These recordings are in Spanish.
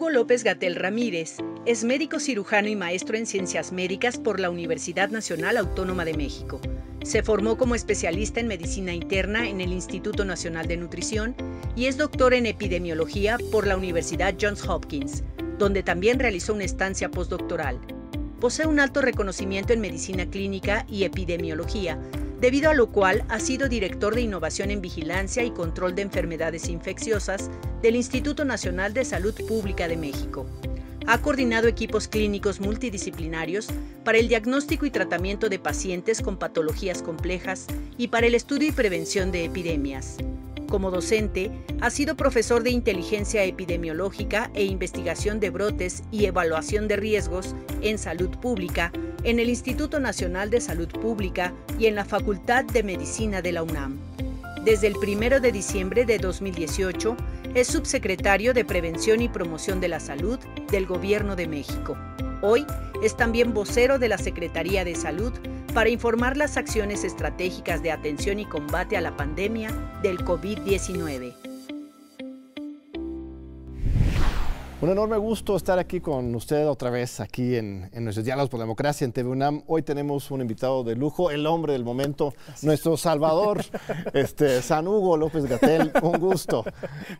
Hugo López Gatel Ramírez es médico cirujano y maestro en ciencias médicas por la Universidad Nacional Autónoma de México. Se formó como especialista en medicina interna en el Instituto Nacional de Nutrición y es doctor en epidemiología por la Universidad Johns Hopkins, donde también realizó una estancia postdoctoral. Posee un alto reconocimiento en medicina clínica y epidemiología, debido a lo cual ha sido director de Innovación en Vigilancia y Control de Enfermedades Infecciosas del Instituto Nacional de Salud Pública de México. Ha coordinado equipos clínicos multidisciplinarios para el diagnóstico y tratamiento de pacientes con patologías complejas y para el estudio y prevención de epidemias. Como docente, ha sido profesor de inteligencia epidemiológica e investigación de brotes y evaluación de riesgos en salud pública en el Instituto Nacional de Salud Pública y en la Facultad de Medicina de la UNAM. Desde el 1 de diciembre de 2018, es subsecretario de Prevención y Promoción de la Salud del Gobierno de México. Hoy es también vocero de la Secretaría de Salud para informar las acciones estratégicas de atención y combate a la pandemia del COVID-19. Un enorme gusto estar aquí con usted otra vez, aquí en, nuestros Diálogos por la Democracia en TV UNAM. Hoy tenemos un invitado de lujo, el hombre del momento, nuestro salvador, este, San Hugo López Gatel. Un gusto.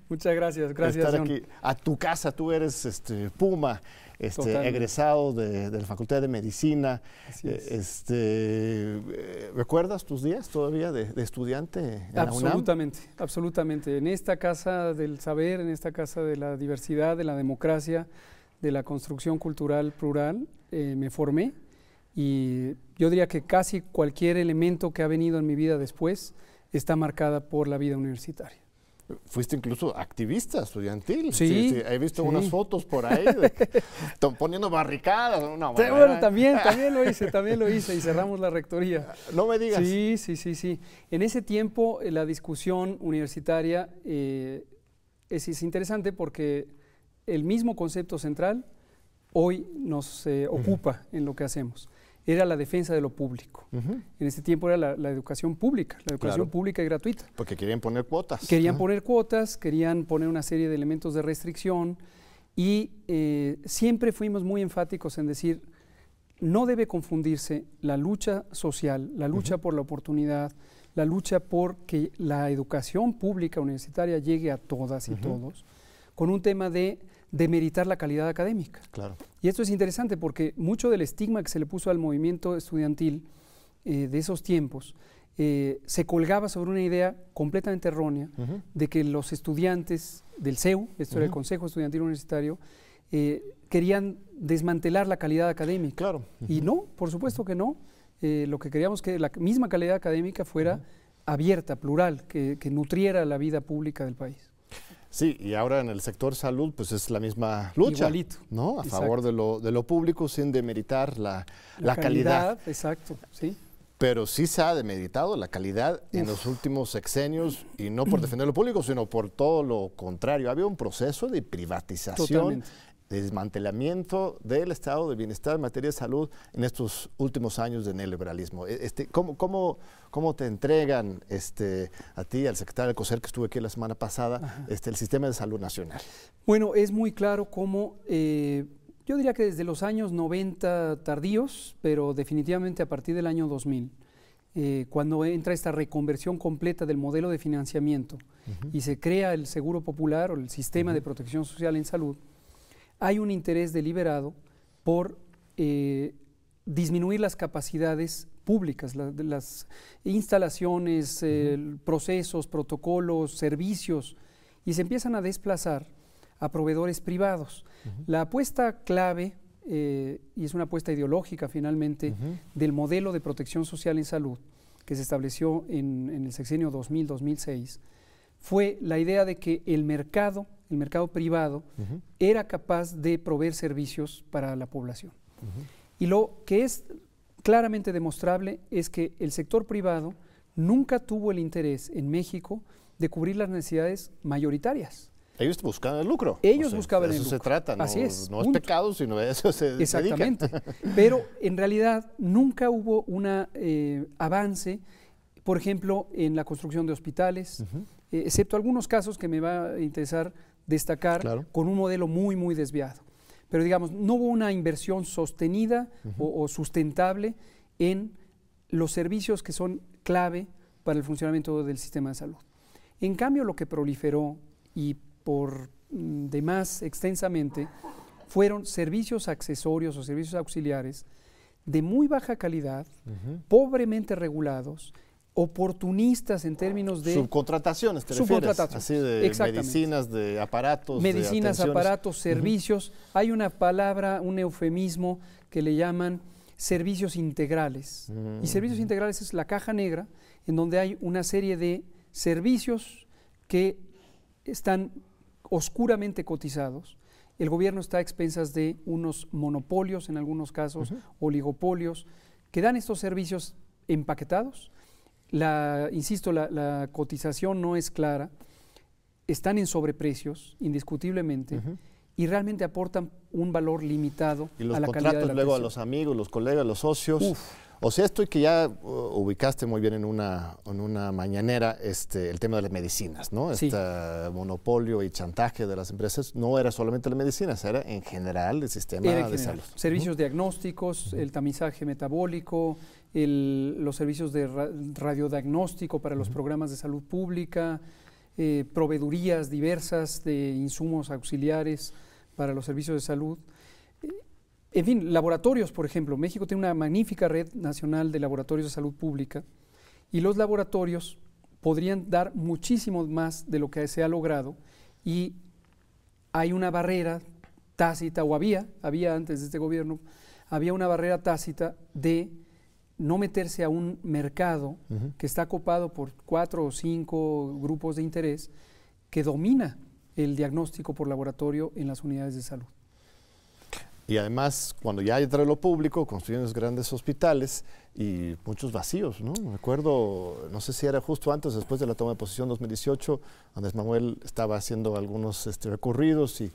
Muchas gracias, gracias. Estar aquí a tu casa, tú eres este, Puma este, egresado de, la Facultad de Medicina. Eh, este, eh, ¿Recuerdas tus días todavía de, estudiante en absolutamente, la UNAM? Absolutamente, En esta casa del saber, en esta casa de la diversidad, de la democracia, de la construcción cultural plural, eh, me formé y yo diría que casi cualquier elemento que ha venido en mi vida después está marcada por la vida universitaria. Fuiste incluso activista estudiantil. Sí. He visto unas fotos por ahí poniendo barricadas. bueno, también, también lo hice, también lo hice y cerramos la rectoría. No me digas. Sí, sí, sí, sí. En ese tiempo eh, la discusión universitaria eh, es, interesante porque el mismo concepto central hoy nos eh, ocupa en lo que hacemos era la defensa de lo público. En ese tiempo era la, educación pública, la educación pública y gratuita. Porque querían poner cuotas. Querían poner cuotas, querían poner una serie de elementos de restricción y eh, siempre fuimos muy enfáticos en decir, no debe confundirse la lucha social, la lucha por la oportunidad, la lucha por que la educación pública universitaria llegue a todas y todos, con un tema de demeritar la calidad académica. Claro. Y esto es interesante porque mucho del estigma que se le puso al movimiento estudiantil eh, de esos tiempos eh, se colgaba sobre una idea completamente errónea de que los estudiantes del CEU, esto era el Consejo Estudiantil Universitario, eh, querían desmantelar la calidad académica. Claro. Y no, por supuesto que no. lo que queríamos que la misma calidad académica fuera abierta, plural, que nutriera la vida pública del país. Sí, y ahora en el sector salud, pues es la misma lucha. Igualito. ¿No? A favor de lo, de lo público sin demeritar la, la, calidad. Exacto, sí. Pero sí se ha demeritado la calidad en los últimos sexenios, y no por defender lo público, sino por todo lo contrario. Había un proceso de privatización desmantelamiento del estado de bienestar en materia de salud en estos últimos años de neoliberalismo. E, este, ¿cómo, cómo, cómo te entregan este, a ti, al secretario del COSER que estuve aquí la semana pasada, este, el sistema de salud nacional? Bueno, es muy claro cómo, eh, yo diría que desde los años 90 tardíos, pero definitivamente a partir del año 2000, eh, cuando entra esta reconversión completa del modelo de financiamiento y se crea el Seguro Popular o el Sistema de Protección Social en Salud, hay un interés deliberado por eh, disminuir las capacidades públicas, las instalaciones, procesos, protocolos, servicios, y se empiezan a desplazar a proveedores privados. La apuesta clave, eh, y es una apuesta ideológica finalmente, del modelo de protección social en salud que se estableció en, en el sexenio 2000-2006, fue la idea de que el mercado el mercado privado, era capaz de proveer servicios para la población. Y lo que es claramente demostrable es que el sector privado nunca tuvo el interés en México de cubrir las necesidades mayoritarias. Ellos buscaban el lucro. Ellos buscaban el lucro. Eso se trata, no, Así es, no es pecado, sino de eso se Exactamente. Pero en realidad nunca hubo un eh, avance, por ejemplo, en la construcción de hospitales, eh, excepto algunos casos que me va a interesar destacar con un modelo muy, muy desviado. Pero digamos, no hubo una inversión sostenida o, sustentable en los servicios que son clave para el funcionamiento del sistema de salud. En cambio, lo que proliferó y por mm, demás extensamente fueron servicios accesorios o servicios auxiliares de muy baja calidad, pobremente regulados, oportunistas en términos de... Subcontrataciones, te Subcontrataciones. Así de medicinas, de aparatos. Medicinas, aparatos, servicios. Hay una palabra, un eufemismo que le llaman servicios integrales. Y mm. servicios integrales es la caja negra, en donde hay una serie de servicios que están oscuramente cotizados. El gobierno está a expensas de unos monopolios, en algunos casos, oligopolios, que dan estos servicios empaquetados la, insisto, la, cotización no es clara, están en sobreprecios, indiscutiblemente, y realmente aportan un valor limitado a la calidad de la luego a los amigos, los colegas, los socios. O sea, esto y que ya uh, ubicaste muy bien en una, en una mañanera este, el tema de las medicinas, ¿no? Este monopolio y chantaje de las empresas no era solamente las medicinas, era en general el sistema de salud. Servicios diagnósticos, el tamizaje metabólico, los servicios de radiodiagnóstico para los programas de salud pública, eh, proveedurías diversas de insumos auxiliares para los servicios de salud. En fin, laboratorios, por ejemplo. México tiene una magnífica red nacional de laboratorios de salud pública y los laboratorios podrían dar muchísimo más de lo que se ha logrado y hay una barrera tácita, o había, había antes de este gobierno, había una barrera tácita de no meterse a un mercado que está copado por cuatro o cinco grupos de interés que domina el diagnóstico por laboratorio en las unidades de salud. Y además, cuando ya entra lo público, construyen los grandes hospitales y muchos vacíos, ¿no? Me acuerdo, no sé si era justo antes después de la toma de posición 2018, Andrés Manuel estaba haciendo algunos este, recorridos y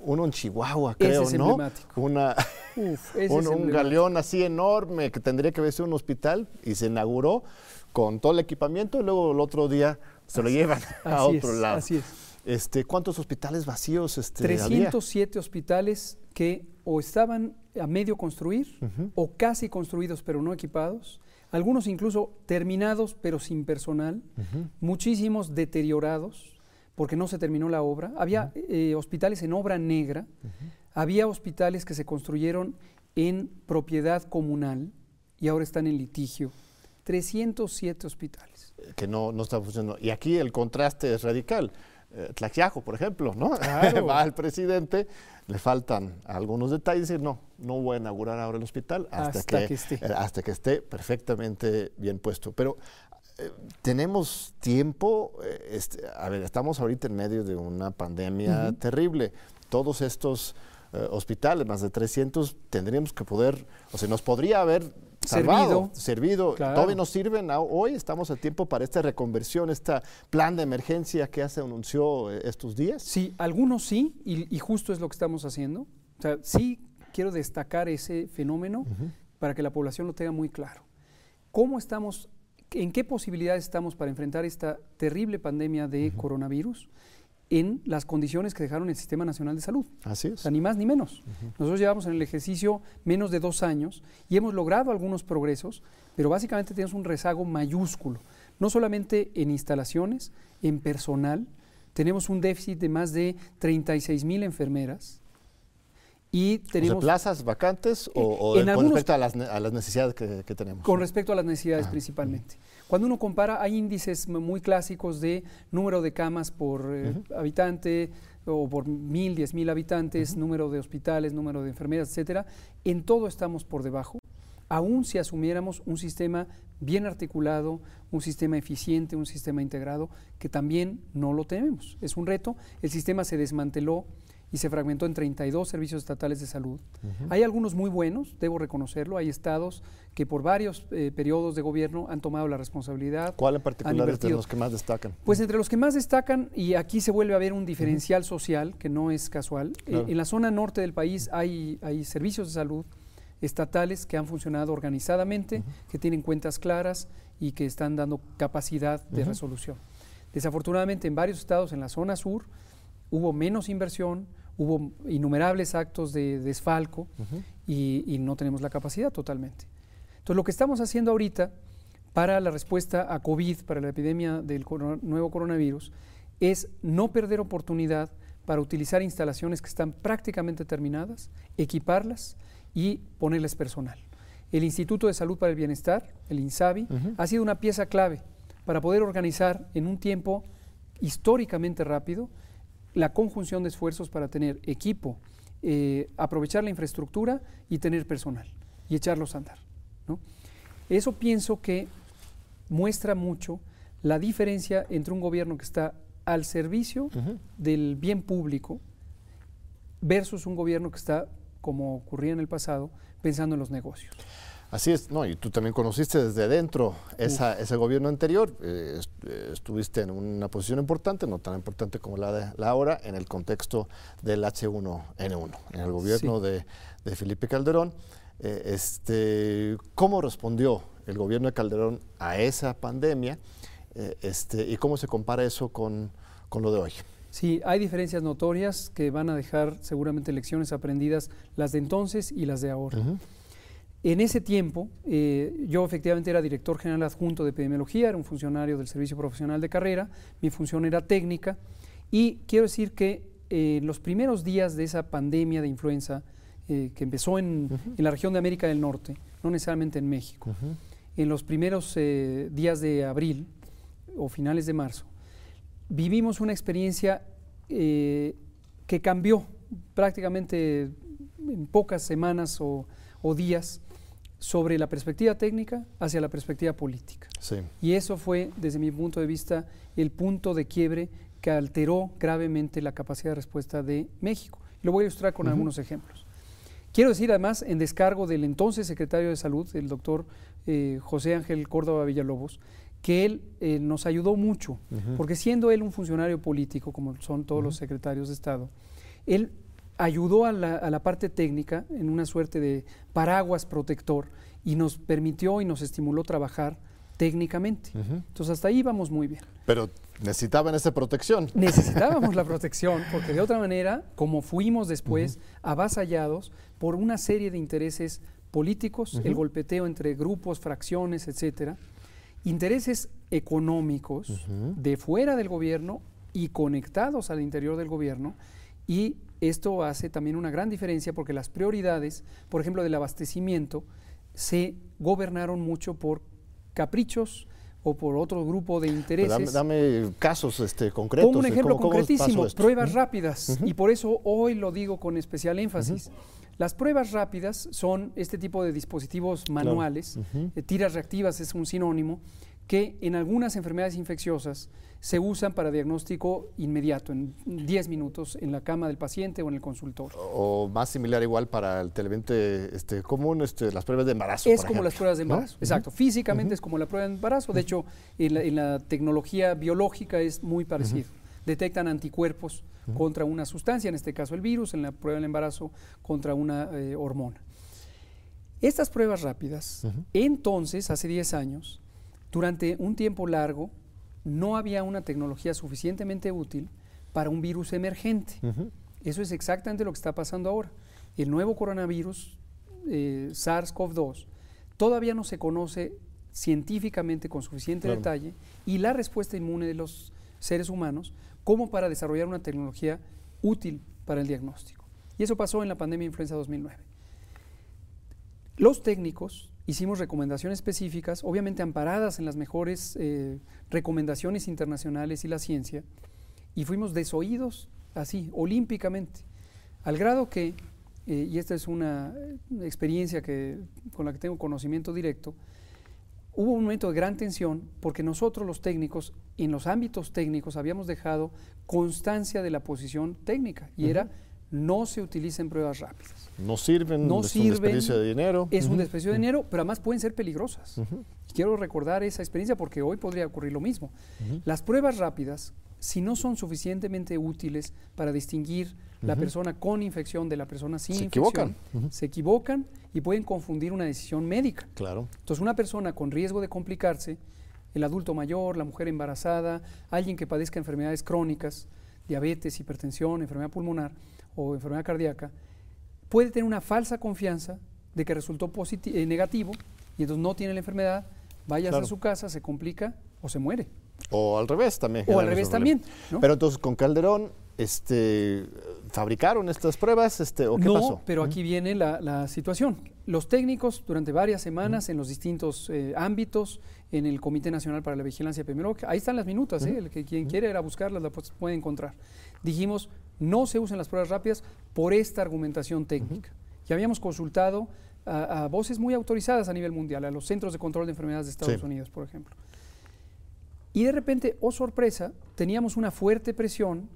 uno en Chihuahua, creo, ¿no? Una, un, galeón así enorme que tendría que verse un hospital y se inauguró con todo el equipamiento y luego el otro día se lo llevan a otro lado. Así es. Este, ¿Cuántos hospitales vacíos este, 307 hospitales que o estaban a medio construir o casi construidos pero no equipados, algunos incluso terminados pero sin personal, muchísimos deteriorados porque no se terminó la obra, había eh, hospitales en obra negra, había hospitales que se construyeron en propiedad comunal y ahora están en litigio. 307 hospitales. Que no, no está funcionando. Y aquí el contraste es radical eh, Tlaxiajo, por ejemplo, ¿no? Va al presidente, le faltan algunos detalles y no, no voy a inaugurar ahora el hospital hasta, que, esté. Eh, hasta que esté perfectamente bien puesto. Pero eh, tenemos tiempo, este, a ver, estamos ahorita en medio de una pandemia terrible. Todos estos hospitales, más de 300, tendríamos que poder, o sea, nos podría haber servido. servido. Todavía nos sirven. Hoy estamos a tiempo para esta reconversión, este plan de emergencia que se anunció eh, estos días. Sí, algunos sí, y, justo es lo que estamos haciendo. O sea, sí quiero destacar ese fenómeno para que la población lo tenga muy claro. ¿Cómo estamos, en qué posibilidades estamos para enfrentar esta terrible pandemia de coronavirus? En las condiciones que dejaron el Sistema Nacional de Salud. Así es. ni más ni menos. Nosotros llevamos en el ejercicio menos de dos años y hemos logrado algunos progresos, pero básicamente tenemos un rezago mayúsculo, no solamente en instalaciones, en personal, tenemos un déficit de más de 36 mil enfermeras, y tenemos plazas vacantes o, con respecto a las, necesidades que, tenemos. Con respecto a las necesidades principalmente. Cuando uno compara, hay índices muy clásicos de número de camas por eh, habitante o por mil, diez mil habitantes, número de hospitales, número de enfermeras, etcétera. En todo estamos por debajo, aun si asumiéramos un sistema bien articulado, un sistema eficiente, un sistema integrado, que también no lo tenemos. Es un reto. El sistema se desmanteló y se fragmentó en 32 servicios estatales de salud. Hay algunos muy buenos, debo reconocerlo, hay estados que por varios eh, periodos de gobierno han tomado la responsabilidad. ¿Cuál en particular es de los que más destacan? Pues entre los que más destacan, y aquí se vuelve a ver un diferencial social que no es casual, eh, en la zona norte del país hay, hay servicios de salud estatales que han funcionado organizadamente, que tienen cuentas claras y que están dando capacidad de resolución. Desafortunadamente en varios estados en la zona sur, hubo menos inversión, hubo innumerables actos de desfalco y, no tenemos la capacidad totalmente. Entonces, lo que estamos haciendo ahorita para la respuesta a COVID, para la epidemia del nuevo coronavirus, es no perder oportunidad para utilizar instalaciones que están prácticamente terminadas, equiparlas y ponerles personal. El Instituto de Salud para el Bienestar, el INSABI, ha sido una pieza clave para poder organizar en un tiempo históricamente rápido la conjunción de esfuerzos para tener equipo, eh, aprovechar la infraestructura y tener personal y echarlos a andar. Eso pienso que muestra mucho la diferencia entre un gobierno que está al servicio del bien público versus un gobierno que está, como ocurría en el pasado, pensando en los negocios. Así es, no, y tú también conociste desde dentro ese gobierno anterior, eh, eh, estuviste en una posición importante, no tan importante como la de la ahora, en el contexto del H1N1, en el gobierno de, Felipe Calderón. Eh, este, ¿Cómo respondió el gobierno de Calderón a esa pandemia este, y cómo se compara eso con, lo de hoy? Sí, hay diferencias notorias que van a dejar seguramente lecciones aprendidas, las de entonces y las de ahora. En ese tiempo, eh, yo efectivamente era director general adjunto de epidemiología, era un funcionario del Servicio Profesional de Carrera, mi función era técnica, y quiero decir que en eh, los primeros días de esa pandemia de influenza eh, que empezó en, la región de América del Norte, no necesariamente en México, en los primeros días de abril o finales de marzo, vivimos una experiencia que cambió prácticamente en pocas semanas o días sobre la perspectiva técnica hacia la perspectiva política. Y eso fue, desde mi punto de vista, el punto de quiebre que alteró gravemente la capacidad de respuesta de México. Lo voy a ilustrar con algunos ejemplos. Quiero decir además, en descargo del entonces secretario de Salud, el doctor eh, José Ángel Córdoba Villalobos, que él eh, nos ayudó mucho, porque siendo él un funcionario político, como son todos los secretarios de Estado, él ayudó a la, parte técnica en una suerte de paraguas protector y nos permitió y nos estimuló trabajar técnicamente. Entonces hasta ahí vamos muy bien. Pero necesitaban esa protección. Necesitábamos la protección, porque de otra manera, como fuimos después avasallados por una serie de intereses políticos, el golpeteo entre grupos, fracciones, etcétera, intereses económicos de fuera del gobierno y conectados al interior del gobierno y esto hace también una gran diferencia porque las prioridades, por ejemplo, del abastecimiento, se gobernaron mucho por caprichos o por otro grupo de intereses. Dame, casos este, concretos. Como un ejemplo concretísimo, pruebas rápidas, y por eso hoy lo digo con especial énfasis. Las pruebas rápidas son este tipo de dispositivos manuales, eh, tiras reactivas es un sinónimo, que en algunas enfermedades infecciosas se usan para diagnóstico inmediato, en 10 minutos, en la cama del paciente o en el consultorio. O más similar igual para el televidente este, común, este, las pruebas de embarazo. Es como las pruebas de embarazo, exacto. Físicamente es como la prueba de embarazo, de hecho en la, tecnología biológica es muy parecido. Detectan anticuerpos contra una sustancia, en este caso el virus, en la prueba del embarazo contra una eh, hormona. Estas pruebas rápidas, entonces, hace 10 años, durante un tiempo largo, no había una tecnología suficientemente útil para un virus emergente. Eso es exactamente lo que está pasando ahora. El nuevo coronavirus, eh, SARS-CoV-2, todavía no se conoce científicamente con suficiente detalle y la respuesta inmune de los seres humanos como para desarrollar una tecnología útil para el diagnóstico. Y eso pasó en la pandemia de influenza 2009. Los técnicos hicimos recomendaciones específicas, obviamente amparadas en las mejores eh, recomendaciones internacionales y la ciencia, y fuimos desoídos así, olímpicamente, al grado que, eh, y esta es una experiencia que, con la que tengo conocimiento directo, hubo un momento de gran tensión porque nosotros los técnicos, en los ámbitos técnicos, habíamos dejado constancia de la posición técnica, y era no se utilicen pruebas rápidas. No sirven, no es un desperdicio de dinero. Es un desperdicio de dinero, pero además pueden ser peligrosas. Quiero recordar esa experiencia porque hoy podría ocurrir lo mismo. Las pruebas rápidas, si no son suficientemente útiles para distinguir la persona con infección de la persona sin se infección, equivocan. se equivocan y pueden confundir una decisión médica. Claro. Entonces, una persona con riesgo de complicarse, el adulto mayor, la mujer embarazada, alguien que padezca enfermedades crónicas, diabetes, hipertensión, enfermedad pulmonar o enfermedad cardíaca, puede tener una falsa confianza de que resultó eh, negativo y entonces no tiene la enfermedad, vaya a su casa, se complica o se muere. O al revés también. O al revés también. Pero entonces con Calderón, este, ¿fabricaron estas pruebas este, o qué no, pero aquí viene la, situación. Los técnicos durante varias semanas en los distintos eh, ámbitos, en el Comité Nacional para la Vigilancia Epidemiológica, ahí están las minutas, ¿eh? el que quien quiere ir a buscarlas las puede encontrar. Dijimos, no se usen las pruebas rápidas por esta argumentación técnica. Ya habíamos consultado a, voces muy autorizadas a nivel mundial, a los Centros de Control de Enfermedades de Estados Unidos, por ejemplo. Y de repente, oh sorpresa, teníamos una fuerte presión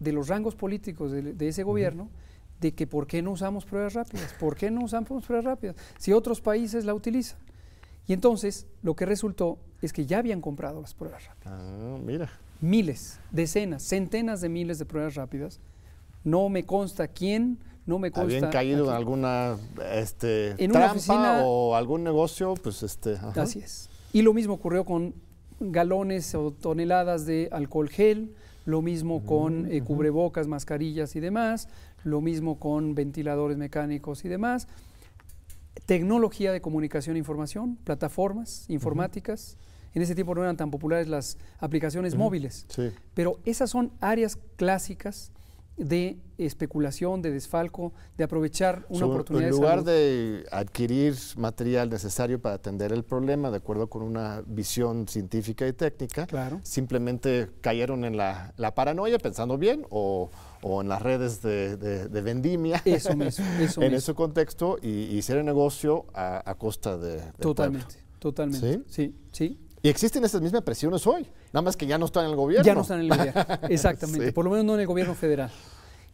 de los rangos políticos de, ese gobierno de que por qué no usamos pruebas rápidas, por qué no usamos pruebas rápidas, si otros países la utilizan. Y entonces lo que resultó es que ya habían comprado las pruebas rápidas. Ah, mira. Miles, decenas, centenas de miles de pruebas rápidas. No me consta quién, no me consta. Habían caído en alguna este, trampa o algún negocio, pues este. Así es. Y lo mismo ocurrió con galones o toneladas de alcohol gel, lo mismo con eh, cubrebocas, mascarillas y demás, lo mismo con ventiladores mecánicos y demás, tecnología de comunicación e información, plataformas informáticas. En ese tiempo no eran tan populares las aplicaciones móviles, pero esas son áreas clásicas de especulación, de desfalco, de aprovechar una oportunidad. En lugar de, adquirir material necesario para atender el problema, de acuerdo con una visión científica y técnica, simplemente cayeron en la, paranoia pensando bien o, en las redes de, vendimia. Eso mismo. en ese contexto y, hicieron negocio a, costa de. Totalmente, totalmente. ¿Sí? sí, Y existen esas mismas presiones hoy, nada más que ya no están en el gobierno. Ya no están en el gobierno, exactamente, por lo menos no en el gobierno federal.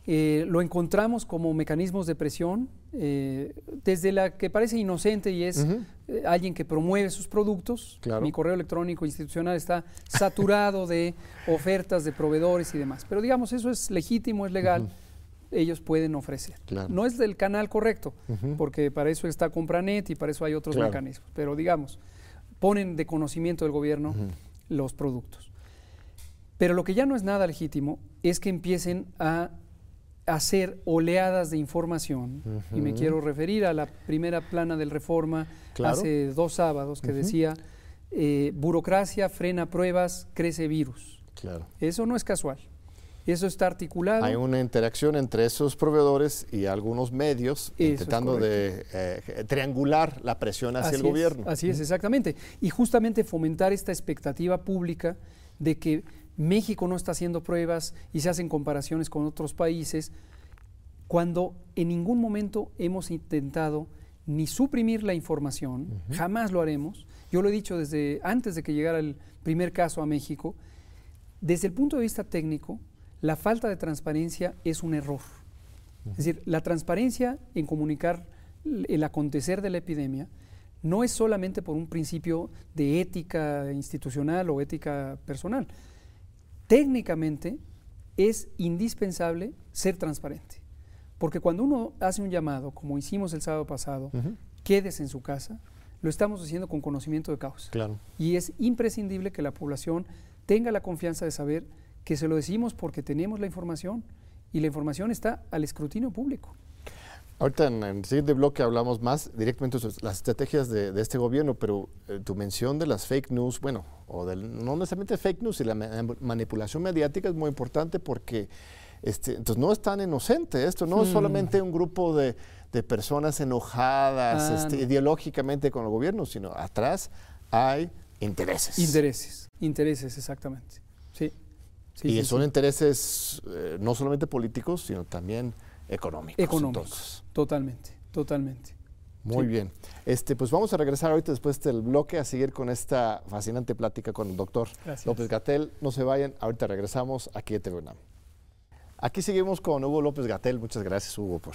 Eh, lo encontramos como mecanismos de presión, eh, desde la que parece inocente y es eh, alguien que promueve sus productos. Mi correo electrónico institucional está saturado de ofertas de proveedores y demás. Pero digamos, eso es legítimo, es legal. Ellos pueden ofrecer. No es del canal correcto, porque para eso está Compranet y para eso hay otros mecanismos. Pero digamos, ponen de conocimiento del gobierno los productos. Pero lo que ya no es nada legítimo es que empiecen a hacer oleadas de información, y me quiero referir a la primera plana del Reforma hace dos sábados que decía, eh, burocracia frena pruebas, crece virus. Claro. Eso no es casual. Eso está articulado. Hay una interacción entre esos proveedores y algunos medios intentando de eh, triangular la presión hacia el gobierno. Así es, exactamente. Y justamente fomentar esta expectativa pública de que México no está haciendo pruebas y se hacen comparaciones con otros países, cuando en ningún momento hemos intentado ni suprimir la información, jamás lo haremos. Yo lo he dicho desde antes de que llegara el primer caso a México. Desde el punto de vista técnico, la falta de transparencia es un error. Es decir, la transparencia en comunicar el acontecer de la epidemia no es solamente por un principio de ética institucional o ética personal, técnicamente es indispensable ser transparente. Porque cuando uno hace un llamado, como hicimos el sábado pasado, quedes en su casa, lo estamos haciendo con conocimiento de causa. Claro. Y es imprescindible que la población tenga la confianza de saber que se lo decimos porque tenemos la información y la información está al escrutinio público. Ahorita en el siguiente bloque hablamos más directamente sobre las estrategias de, este gobierno, pero eh, tu mención de las fake news, bueno, o del, no necesariamente fake news y la manipulación mediática es muy importante porque este, entonces no es tan inocente esto, no es hmm. solamente un grupo de, personas enojadas ah, este, ideológicamente con el gobierno, sino atrás hay intereses. Intereses, intereses, exactamente. Sí. Y son intereses eh, no solamente políticos, sino también económicos. Económicos, totalmente, totalmente. Muy bien. Este, pues vamos a regresar ahorita después del bloque a seguir con esta fascinante plática con el doctor López Gatel. No se vayan, ahorita regresamos aquí a TV Aquí seguimos con Hugo López Gatel. Muchas gracias, Hugo, por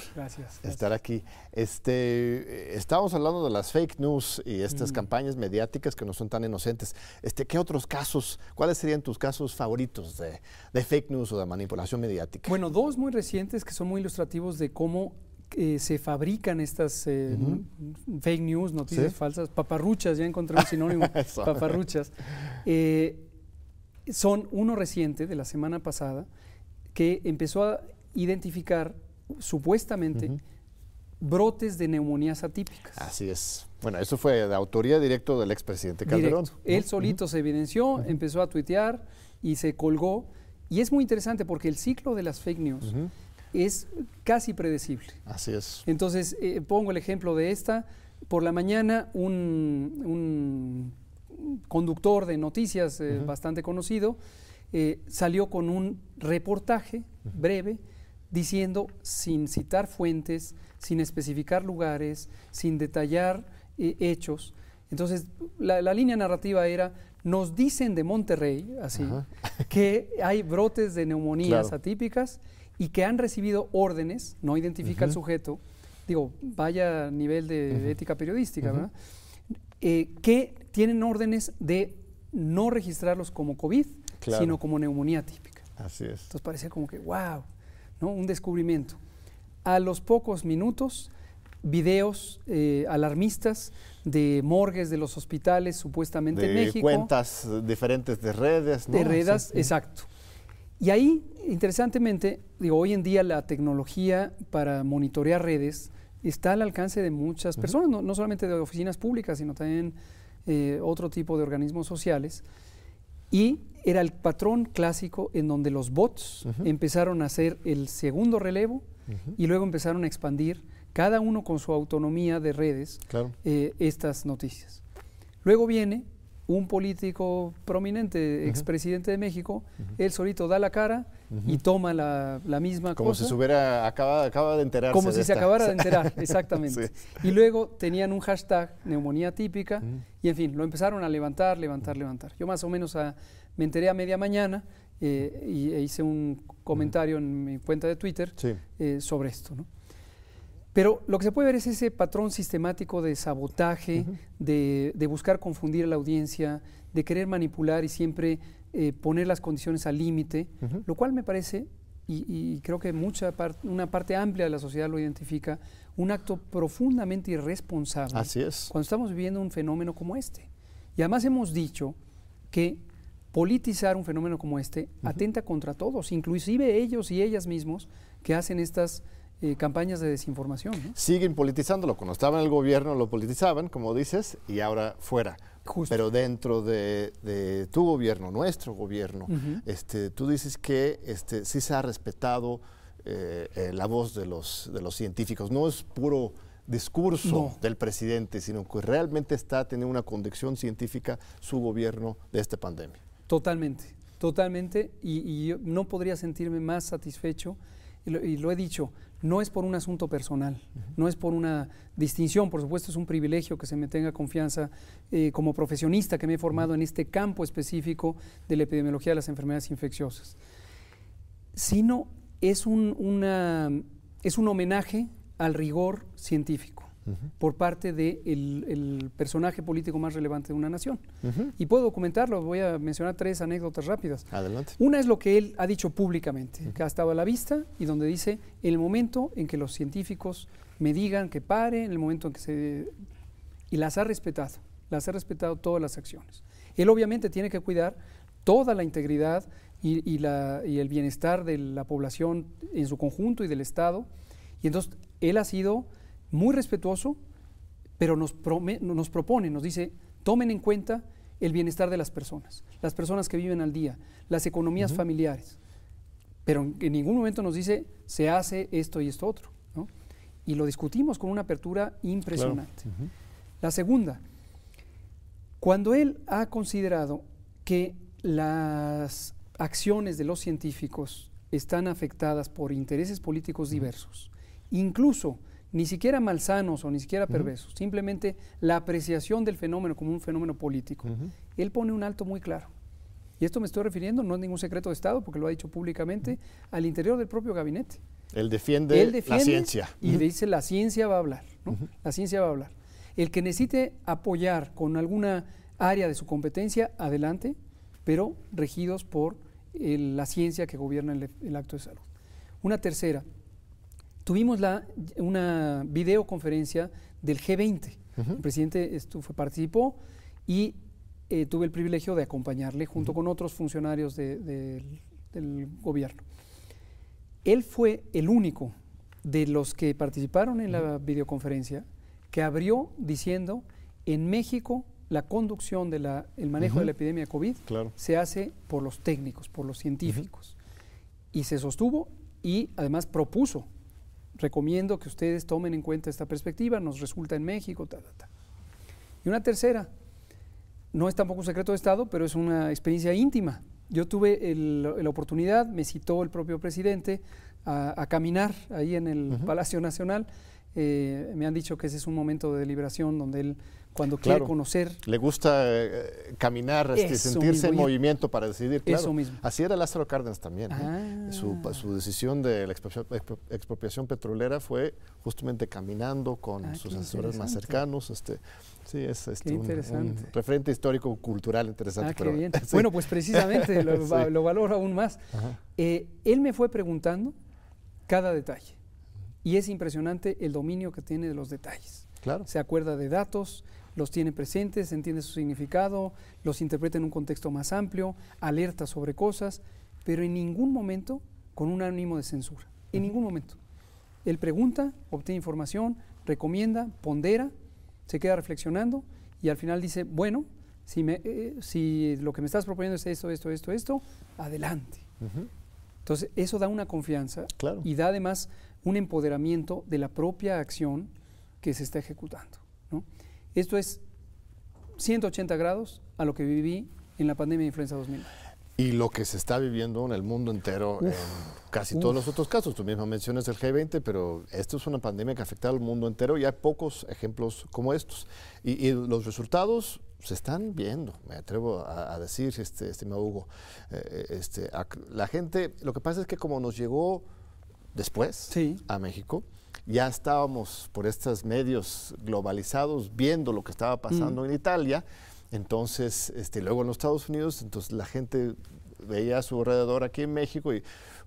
estar aquí. Este, estábamos hablando de las fake news y estas mm. campañas mediáticas que no son tan inocentes. Este, ¿Qué otros casos, cuáles serían tus casos favoritos de, fake news o de manipulación mediática? Bueno, dos muy recientes que son muy ilustrativos de cómo eh, se fabrican estas eh, fake news, noticias falsas, paparruchas, ya encontré un sinónimo, paparruchas. Eh, son uno reciente de la semana pasada que empezó a identificar supuestamente brotes de neumonías atípicas. Así es. Bueno, eso fue de autoría directo del expresidente Calderón. Él solito se evidenció, empezó a tuitear y se colgó. Y es muy interesante porque el ciclo de las fake news es casi predecible. Así es. Entonces, eh, pongo el ejemplo de esta. Por la mañana, un, conductor de noticias eh, bastante conocido eh, salió con un reportaje breve diciendo, sin citar fuentes, sin especificar lugares, sin detallar eh, hechos. Entonces, la, línea narrativa era, nos dicen de Monterrey, así, que hay brotes de neumonías atípicas y que han recibido órdenes, no identifica el sujeto, digo, vaya nivel de ética periodística, ¿verdad? Eh, que tienen órdenes de no registrarlos como COVID, sino como neumonía típica. Así es. Entonces parecía como que, wow, ¿no? un descubrimiento. A los pocos minutos, videos eh, alarmistas de morgues de los hospitales, supuestamente en México. cuentas diferentes de redes. De redes, exacto. Y ahí, interesantemente, digo, hoy en día la tecnología para monitorear redes está al alcance de muchas personas, no, solamente de oficinas públicas, sino también eh, otro tipo de organismos sociales. Y era el patrón clásico en donde los bots empezaron a hacer el segundo relevo y luego empezaron a expandir, cada uno con su autonomía de redes, eh, estas noticias. Luego viene un político prominente, expresidente de México, él solito da la cara y toma la, misma cosa. Como si se hubiera acaba, de enterar. Como si se acabara de enterar, exactamente. Y luego tenían un hashtag neumonía típica y en fin, lo empezaron a levantar, levantar, levantar. Yo más o menos me enteré a media mañana eh, y e hice un comentario en mi cuenta de Twitter eh, sobre esto. ¿no? Pero lo que se puede ver es ese patrón sistemático de sabotaje, de, buscar confundir a la audiencia, de querer manipular y siempre eh, poner las condiciones al límite, lo cual me parece, y, creo que mucha una parte amplia de la sociedad lo identifica, un acto profundamente irresponsable. Así es. Cuando estamos viviendo un fenómeno como este. Y además hemos dicho que politizar un fenómeno como este atenta contra todos, inclusive ellos y ellas mismos que hacen estas eh, campañas de desinformación. Siguen politizándolo. Cuando estaba en el gobierno lo politizaban, como dices, y ahora fuera. Pero dentro de, tu gobierno, nuestro gobierno, este, tú dices que este, sí se ha respetado eh, eh, la voz de los, de los científicos. No es puro discurso del presidente, sino que realmente está teniendo una conducción científica su gobierno de esta pandemia. Totalmente, totalmente. Y, yo no podría sentirme más satisfecho, y lo he dicho, no es por un asunto personal, no es por una distinción, por supuesto es un privilegio que se me tenga confianza eh, como profesionista que me he formado en este campo específico de la epidemiología de las enfermedades infecciosas, sino es un, una, es un homenaje al rigor científico por parte del personaje político más relevante de una nación. Y puedo documentarlo, voy a mencionar tres anécdotas rápidas. Adelante. Una es lo que él ha dicho públicamente, que ha estado a la vista y donde dice, en el momento en que los científicos me digan que pare, en el momento en que se... Y las ha respetado, las ha respetado todas las acciones. Él obviamente tiene que cuidar toda la integridad y, la, y el bienestar de la población en su conjunto y del Estado. Y entonces él ha sido muy respetuoso, pero nos, nos propone, nos dice, tomen en cuenta el bienestar de las personas, las personas que viven al día, las economías familiares. Pero en, ningún momento nos dice, se hace esto y esto otro. Y lo discutimos con una apertura impresionante. La segunda, cuando él ha considerado que las acciones de los científicos están afectadas por intereses políticos diversos, incluso ni siquiera malsanos o ni siquiera perversos, simplemente la apreciación del fenómeno como un fenómeno político. Él pone un alto muy claro. Y esto me estoy refiriendo, no es ningún secreto de Estado, porque lo ha dicho públicamente, al interior del propio gabinete. Él defiende, la ciencia. Y dice, la ciencia va a hablar, La ciencia va a hablar. El que necesite apoyar con alguna área de su competencia, adelante, pero regidos por la ciencia que gobierna el acto de salud. Una tercera, tuvimos la, una videoconferencia del G20. El presidente participó y eh, tuve el privilegio de acompañarle junto con otros funcionarios del gobierno. él fue el único de los que participaron en la videoconferencia que abrió diciendo, en México la conducción del manejo de la epidemia de COVID se hace por los técnicos, por los científicos. Y se sostuvo y además propuso, recomiendo que ustedes tomen en cuenta esta perspectiva, nos resulta en México, ta, ta, ta. Y una tercera, no es tampoco un secreto de Estado, pero es una experiencia íntima. Yo tuve la oportunidad, me citó el propio presidente a, caminar ahí en el Palacio Nacional. Eh, me han dicho que ese es un momento de deliberación donde él cuando quiere conocer. Le gusta eh, caminar, este, sentirse en movimiento para decidir. Claro. Eso mismo. Así era Lázaro Cárdenas también. Ah. Su, decisión de la expropiación, petrolera fue justamente caminando con ah, sus asesores más cercanos. Este, sí, es este, un, referente histórico cultural interesante. Ah, bueno, pues precisamente lo, valoro aún más. Eh, él me fue preguntando cada detalle. Y es impresionante el dominio que tiene de los detalles. Claro. Se acuerda de datos, los tiene presentes, entiende su significado, los interpreta en un contexto más amplio, alerta sobre cosas, pero en ningún momento con un ánimo de censura. En ningún momento. Él pregunta, obtiene información, recomienda, pondera, se queda reflexionando y al final dice, bueno, si, me, eh, si lo que me estás proponiendo es esto, esto, esto, esto, adelante. Entonces, eso da una confianza y da además un empoderamiento de la propia acción que se está ejecutando. Esto es 180 grados a lo que viví en la pandemia de influenza 2000. Y lo que se está viviendo en el mundo entero, en casi todos los otros casos. Tú mismo mencionas el G20, pero esto es una pandemia que ha afectado al mundo entero y hay pocos ejemplos como estos. Y, los resultados se están viendo, me atrevo a, decir, este, estimado Hugo. Eh, este, la gente, lo que pasa es que como nos llegó después a México, ya estábamos por estos medios globalizados viendo lo que estaba pasando mm. en Italia, entonces este, luego en los Estados Unidos, entonces la gente veía a su alrededor aquí en México y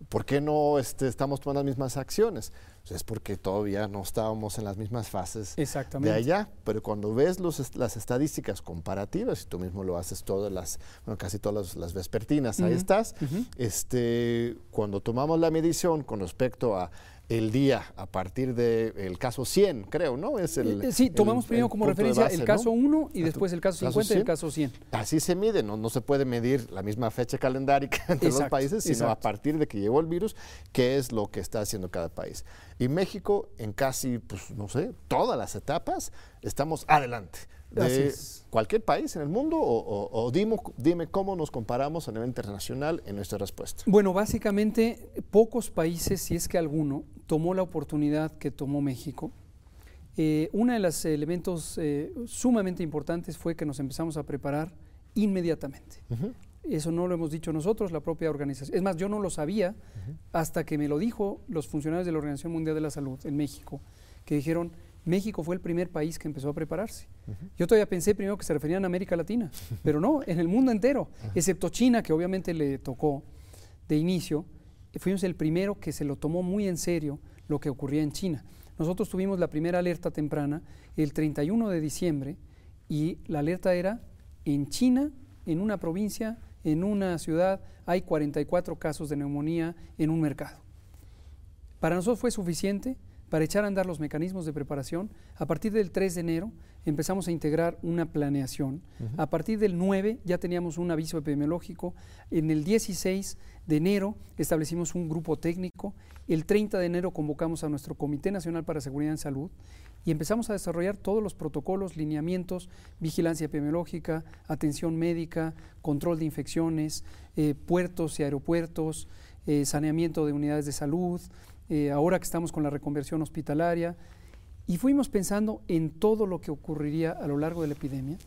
¿por qué no este, estamos tomando las mismas acciones? Pues es porque todavía no estábamos en las mismas fases de allá, pero cuando ves los, las estadísticas comparativas, y tú mismo lo haces todas las, bueno, casi todas las, vespertinas, ahí estás, este, cuando tomamos la medición con respecto a el día a partir del caso 100, creo, ¿no? Es el, eh, sí, tomamos primero como referencia el caso 1 y después el caso 50 y el caso 100. Así se mide, no, no se puede medir la misma fecha calendárica entre los países, sino a partir de que llegó el virus, qué es lo que está haciendo cada país. Y México, en casi, pues no sé, todas las etapas, estamos adelante de cualquier país en el mundo o, dime, dime, cómo nos comparamos a nivel internacional en nuestra respuesta. Bueno, básicamente pocos países, si es que alguno, tomó la oportunidad que tomó México. Eh, uno de los elementos eh, sumamente importantes fue que nos empezamos a preparar inmediatamente. Eso no lo hemos dicho nosotros, la propia organización. Es más, yo no lo sabía hasta que me lo dijo los funcionarios de la Organización Mundial de la Salud en México, que dijeron, México fue el primer país que empezó a prepararse. Yo todavía pensé primero que se referían a América Latina, pero no, en el mundo entero, excepto China, que obviamente le tocó de inicio, fuimos el primero que se lo tomó muy en serio lo que ocurría en China. Nosotros tuvimos la primera alerta temprana el 31 de diciembre y la alerta era en China, en una provincia, en una ciudad, hay 44 casos de neumonía en un mercado. Para nosotros fue suficiente para echar a andar los mecanismos de preparación. A partir del 3 de enero empezamos a integrar una planeación. A partir del 9 ya teníamos un aviso epidemiológico. En el 16 de enero establecimos un grupo técnico. El 30 de enero convocamos a nuestro Comité Nacional para Seguridad en Salud y empezamos a desarrollar todos los protocolos, lineamientos, vigilancia epidemiológica, atención médica, control de infecciones, eh, puertos y aeropuertos, eh, saneamiento de unidades de salud, eh, ahora que estamos con la reconversión hospitalaria, y fuimos pensando en todo lo que ocurriría a lo largo de la epidemia.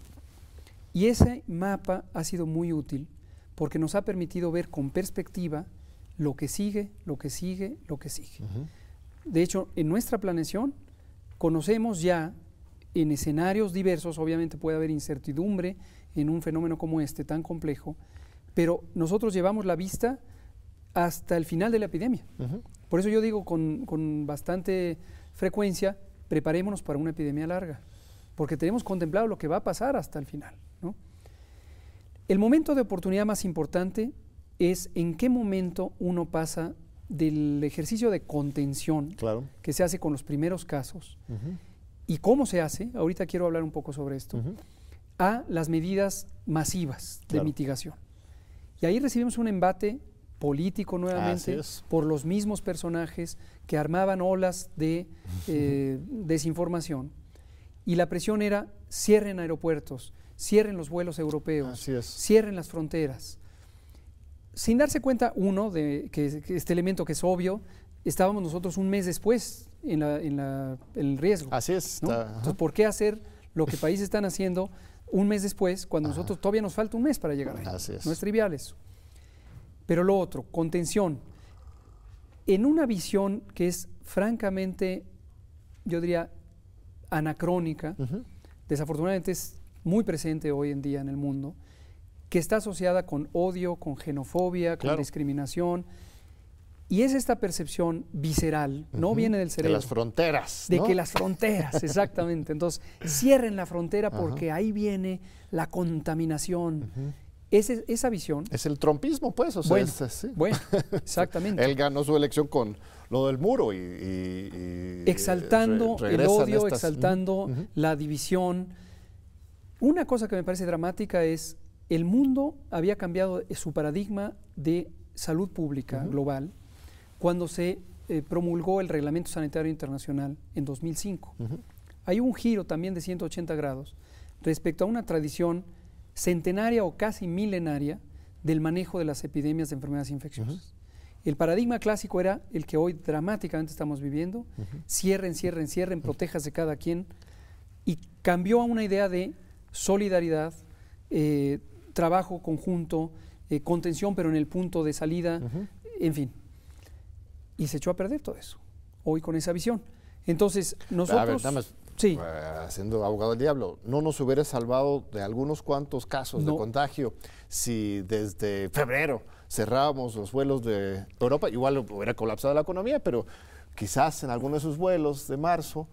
Y ese mapa ha sido muy útil porque nos ha permitido ver con perspectiva lo que sigue, lo que sigue, lo que sigue. De hecho, en nuestra planeación conocemos ya en escenarios diversos, obviamente puede haber incertidumbre en un fenómeno como este tan complejo, pero nosotros llevamos la vista hasta el final de la epidemia. Por eso yo digo con, bastante frecuencia, preparémonos para una epidemia larga, porque tenemos contemplado lo que va a pasar hasta el final. El momento de oportunidad más importante es en qué momento uno pasa del ejercicio de contención claro. que se hace con los primeros casos y cómo se hace, ahorita quiero hablar un poco sobre esto, a las medidas masivas de mitigación. Y ahí recibimos un embate político nuevamente por los mismos personajes que armaban olas de eh, desinformación. Y la presión era cierren aeropuertos, cierren los vuelos europeos, cierren las fronteras. Sin darse cuenta, uno, de que, este elemento que es obvio, estábamos nosotros un mes después en, el riesgo. Así es. Entonces, ¿por qué hacer lo que países están haciendo un mes después cuando nosotros todavía nos falta un mes para llegar ahí? Así es. No es trivial eso. Pero lo otro, contención. En una visión que es francamente, yo diría, anacrónica, desafortunadamente es muy presente hoy en día en el mundo, que está asociada con odio, con xenofobia, con discriminación. Y es esta percepción visceral, no viene del cerebro. De las fronteras. De que las fronteras, exactamente. Entonces, cierren la frontera porque ahí viene la contaminación esa visión. Es el trompismo, pues. O sea, bueno, sí. bueno, exactamente. Él ganó su elección con lo del muro y. exaltando el odio, exaltando la división. Una cosa que me parece dramática es el mundo había cambiado su paradigma de salud pública global cuando se eh, promulgó el Reglamento Sanitario Internacional en 2005. Hay un giro también de 180 grados respecto a una tradición centenaria o casi milenaria del manejo de las epidemias de enfermedades infecciosas. El paradigma clásico era el que hoy dramáticamente estamos viviendo, cierren, cierren, cierren, protéjase cada quien, y cambió a una idea de solidaridad, eh, trabajo conjunto, eh, contención, pero en el punto de salida, en fin. Y se echó a perder todo eso, hoy con esa visión. Entonces, nosotros... Sí. Eh, haciendo abogado del diablo, no nos hubiera salvado de algunos cuantos casos de contagio si desde febrero cerrábamos los vuelos de Europa. Igual hubiera colapsado la economía, pero quizás en alguno de esos vuelos de marzo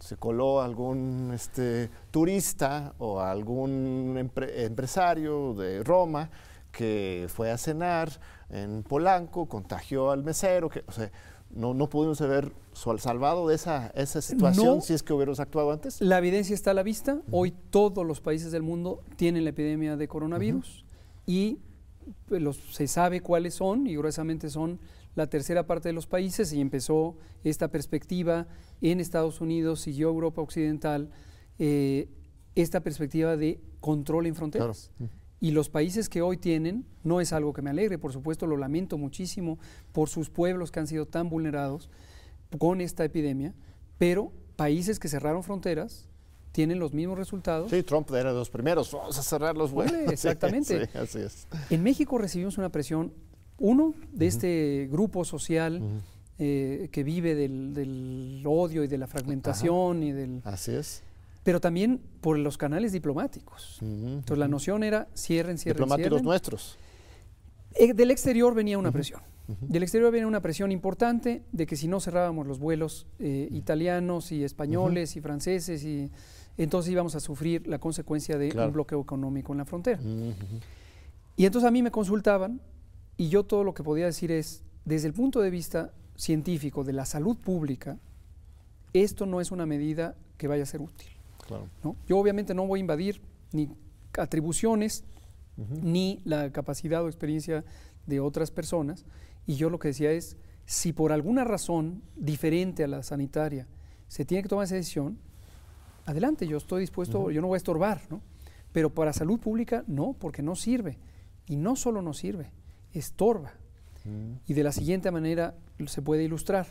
se coló algún este, turista o algún empresario de Roma que fue a cenar en Polanco, contagió al mesero, que, o sea, no, no pudimos haber salvado de esa, esa situación si es que hubiéramos actuado antes? La evidencia está a la vista. Hoy todos los países del mundo tienen la epidemia de coronavirus y pues, los, se sabe cuáles son y gruesamente son la tercera parte de los países y empezó esta perspectiva en Estados Unidos, siguió Europa Occidental, eh, esta perspectiva de control en fronteras. Y los países que hoy tienen, no es algo que me alegre, por supuesto lo lamento muchísimo por sus pueblos que han sido tan vulnerados con esta epidemia, pero países que cerraron fronteras tienen los mismos resultados. Sí, Trump era de los primeros, vamos a cerrar los vuelos. exactamente. Sí, así es. En México recibimos una presión, uno, de este grupo social eh, que vive del, odio y de la fragmentación y del... Así es pero también por los canales diplomáticos. Entonces la noción era cierren, cierren, Diplomáticos nuestros. Eh, del exterior venía una presión. Del exterior venía una presión importante de que si no cerrábamos los vuelos eh, italianos y españoles y franceses, y entonces íbamos a sufrir la consecuencia de un bloqueo económico en la frontera. Y entonces a mí me consultaban y yo todo lo que podía decir es, desde el punto de vista científico de la salud pública, esto no es una medida que vaya a ser útil. Yo obviamente no voy a invadir ni atribuciones, ni la capacidad o experiencia de otras personas. Y yo lo que decía es, si por alguna razón diferente a la sanitaria se tiene que tomar esa decisión, adelante, yo estoy dispuesto, yo no voy a estorbar, ¿no? Pero para salud pública no, porque no sirve. Y no solo no sirve, estorba. Y de la siguiente manera se puede ilustrar.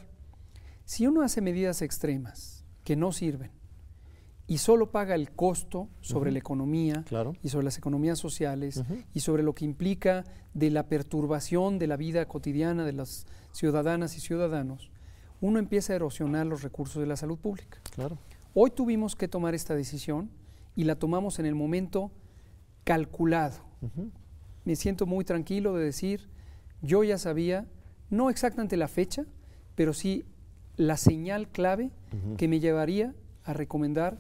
Si uno hace medidas extremas que no sirven, y solo paga el costo sobre la economía y sobre las economías sociales y sobre lo que implica de la perturbación de la vida cotidiana de las ciudadanas y ciudadanos, uno empieza a erosionar los recursos de la salud pública. Claro. Hoy tuvimos que tomar esta decisión y la tomamos en el momento calculado. Me siento muy tranquilo de decir, yo ya sabía, no exactamente la fecha, pero sí la señal clave que me llevaría a recomendar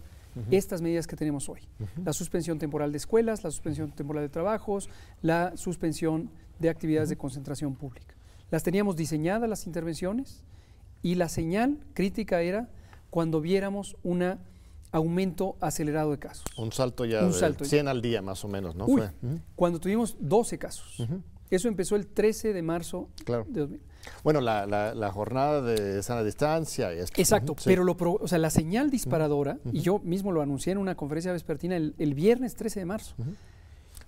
estas medidas que tenemos hoy. La suspensión temporal de escuelas, la suspensión temporal de trabajos, la suspensión de actividades de concentración pública. Las teníamos diseñadas las intervenciones y la señal crítica era cuando viéramos un aumento acelerado de casos. Un salto ya de 100 al día más o menos, ¿no? Fue. Cuando tuvimos 12 casos. Eso empezó el 13 de marzo claro. de 2000. Bueno, la, jornada de sana distancia. Y esto. Exacto, pero lo o sea, la señal disparadora, y yo mismo lo anuncié en una conferencia vespertina el, viernes 13 de marzo.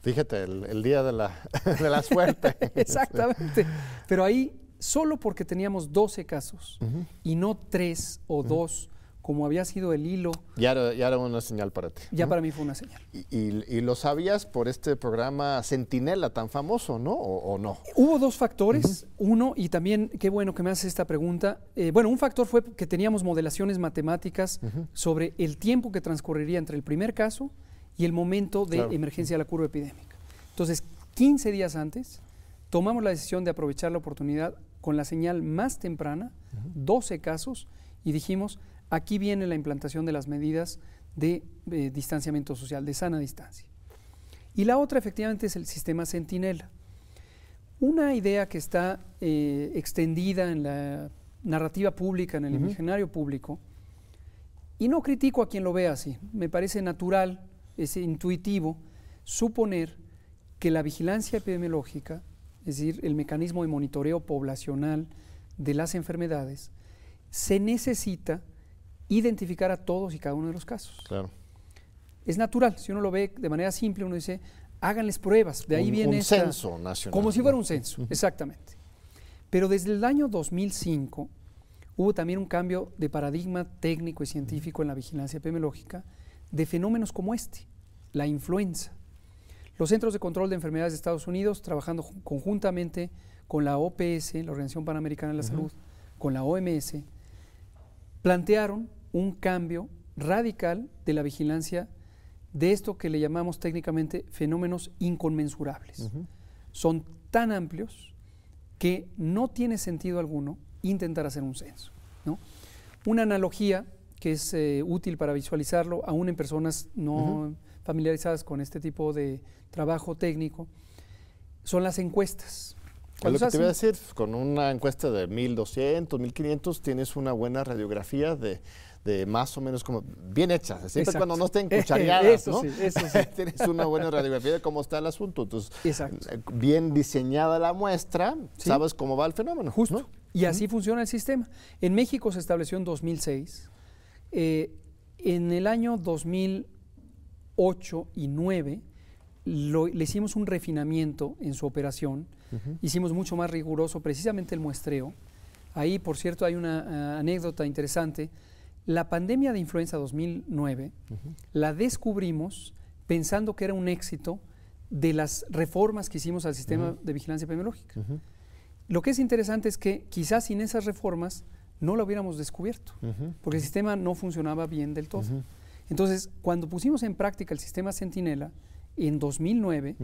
Fíjate, el, día de la, de la suerte. Exactamente. Pero ahí, solo porque teníamos 12 casos y no 3 o 2 como había sido el hilo. Ya era, ya era una señal para ti. Ya para mí fue una señal. Y, lo sabías por este programa Centinela tan famoso, ¿no? ¿O, no? Hubo dos factores. Uno, y también qué bueno que me haces esta pregunta. Eh, bueno, un factor fue que teníamos modelaciones matemáticas sobre el tiempo que transcurriría entre el primer caso y el momento de emergencia de la curva epidémica. Entonces, 15 días antes, tomamos la decisión de aprovechar la oportunidad con la señal más temprana, 12 casos, y dijimos, Aquí viene la implantación de las medidas de eh, distanciamiento social, de sana distancia. Y la otra efectivamente es el sistema Centinela. Una idea que está eh, extendida en la narrativa pública, en el imaginario público, y no critico a quien lo vea así, me parece natural, es intuitivo, suponer que la vigilancia epidemiológica, es decir, el mecanismo de monitoreo poblacional de las enfermedades, se necesita identificar a todos y cada uno de los casos. Claro. Es natural, si uno lo ve de manera simple, uno dice, háganles pruebas, de ahí viene... Un censo nacional. Como si fuera un censo, exactamente. Pero desde el año 2005 hubo también un cambio de paradigma técnico y científico en la vigilancia epidemiológica de fenómenos como este, la influenza. Los Centros de Control de Enfermedades de Estados Unidos, trabajando conjuntamente con la OPS, la Organización Panamericana de la Salud, con la OMS, plantearon un cambio radical de la vigilancia de esto que le llamamos técnicamente fenómenos inconmensurables. Son tan amplios que no tiene sentido alguno intentar hacer un censo. Una analogía que es eh, útil para visualizarlo, aún en personas no familiarizadas con este tipo de trabajo técnico, son las encuestas. lo que te voy a decir, con una encuesta de 1.200, 1.500, tienes una buena radiografía de de más o menos como bien hechas, siempre cuando no estén cuchareadas, ¿no? eso sí. Tienes una buena radiografía de cómo está el asunto. Entonces, eh, bien diseñada la muestra, sabes cómo va el fenómeno. Justo. Y así funciona el sistema. En México se estableció en 2006. Eh, en el año 2008 y 2009 le hicimos un refinamiento en su operación. Hicimos mucho más riguroso precisamente el muestreo. Ahí, por cierto, hay una eh, anécdota interesante la pandemia de influenza 2009 la descubrimos pensando que era un éxito de las reformas que hicimos al sistema de vigilancia epidemiológica. Lo que es interesante es que quizás sin esas reformas no lo hubiéramos descubierto, porque el sistema no funcionaba bien del todo. Entonces, cuando pusimos en práctica el sistema Centinela en 2009,